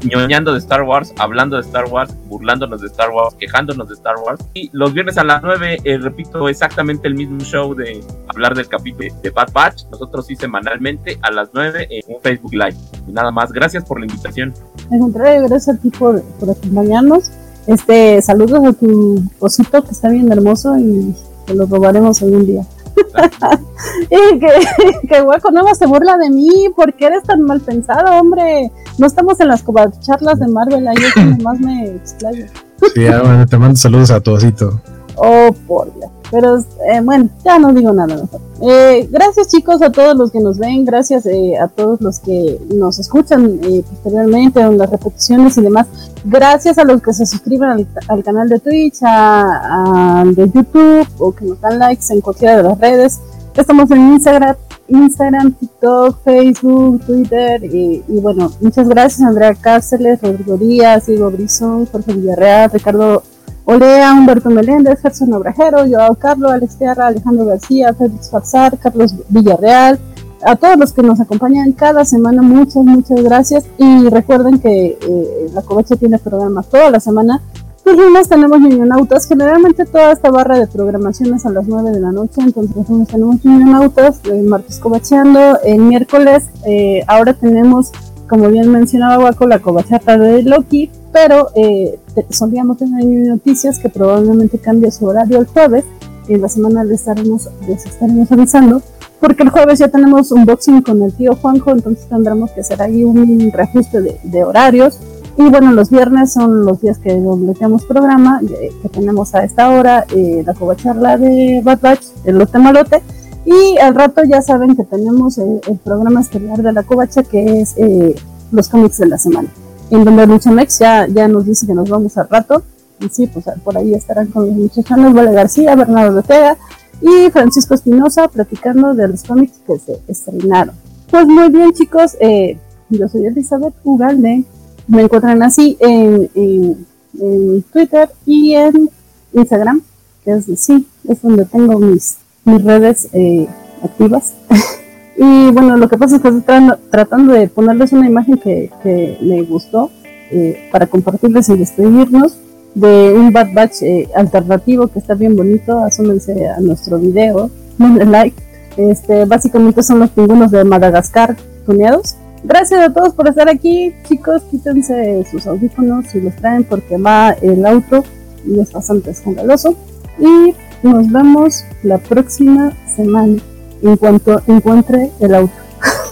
S3: Ñoñando de Star Wars, hablando de Star Wars, burlándonos de Star Wars, quejándonos de Star Wars. Y los viernes a las 9, eh, repito, exactamente el mismo show de hablar del capítulo de Bad Batch. Nosotros sí semanalmente a las 9 en un Facebook Live. Y nada más, gracias por la invitación.
S1: Al contrario, gracias a ti por, por acompañarnos. Este, saludos a tu osito que está bien hermoso y que lo robaremos algún día. [laughs] y que, [laughs] que hueco nuevo se burla de mí, porque eres tan mal pensado, hombre? No estamos en las charlas de Marvel, ahí es donde [laughs] más me explayo.
S2: Sí, bueno, te mando saludos a tu osito.
S1: Oh, por Dios. Pero eh, bueno, ya no digo nada mejor. Eh, gracias chicos a todos los que nos ven, gracias eh, a todos los que nos escuchan posteriormente en las repeticiones y demás. Gracias a los que se suscriben al, canal de Twitch, al de YouTube o que nos dan likes en cualquiera de las redes. Estamos en Instagram, Instagram, TikTok, Facebook, Twitter y, bueno, muchas gracias Andrea Cáceres, Rodrigo Díaz, Diego Brison, Jorge Villarreal, Ricardo Olea, Humberto Meléndez, Gerson Obrajero, Joao Carlos, Alex Tierra, Alejandro García, Félix Farsar, Carlos Villarreal, a todos los que nos acompañan cada semana, muchas, muchas gracias. Y recuerden que eh, la Covacha tiene programas toda la semana. Los lunes tenemos Unionautas, generalmente toda esta barra de programación es a las 9 de la noche, entonces los lunes tenemos Unionautas, el martes Covacheando, el miércoles eh, ahora tenemos, como bien mencionaba Waco, la Covachata de Loki, pero eh, solíamos tener noticias que probablemente cambie su horario el jueves. En la semana les estaremos, les estaremos avisando, porque el jueves ya tenemos un boxing con el tío Juanjo, entonces tendremos que hacer ahí un reajuste de, horarios. Y bueno, los viernes son los días que dobleteamos programa, que tenemos a esta hora eh, la covacharla de Bad Batch, el Lote Malote. Y al rato ya saben que tenemos el, programa estelar de la covacha, que es eh, los cómics de la semana en donde Luchamex ya, ya nos dice que nos vamos al rato. Y sí, pues por ahí estarán con los muchachones Vale García, Bernardo Ortega y Francisco Espinosa platicando de los cómics que se estrenaron. Pues muy bien, chicos, eh, yo soy Elizabeth Ugalde. Me encuentran así en, en, Twitter y en Instagram, que es sí, es donde tengo mis, mis redes eh, activas. [laughs] Y bueno, lo que pasa es que estoy tratando, de ponerles una imagen que, que me gustó eh, para compartirles y despedirnos de un Bad Batch eh, alternativo que está bien bonito. Asúmense a nuestro video, [laughs] denle like. Este, básicamente son los pingüinos de Madagascar tuneados. Gracias a todos por estar aquí, chicos. Quítense sus audífonos si los traen porque va el auto y es bastante escandaloso. Y nos vemos la próxima semana en cuanto encuentre el auto.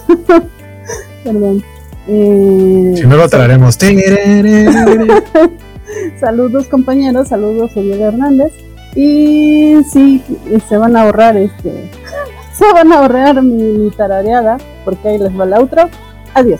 S1: [laughs] Perdón.
S2: Eh, si no lo traeremos. [laughs]
S1: saludos compañeros, saludos Diego Hernández. Y sí, se van a ahorrar este. [laughs] Se van a ahorrar mi, mi tarareada, porque ahí les va el outro. Adiós.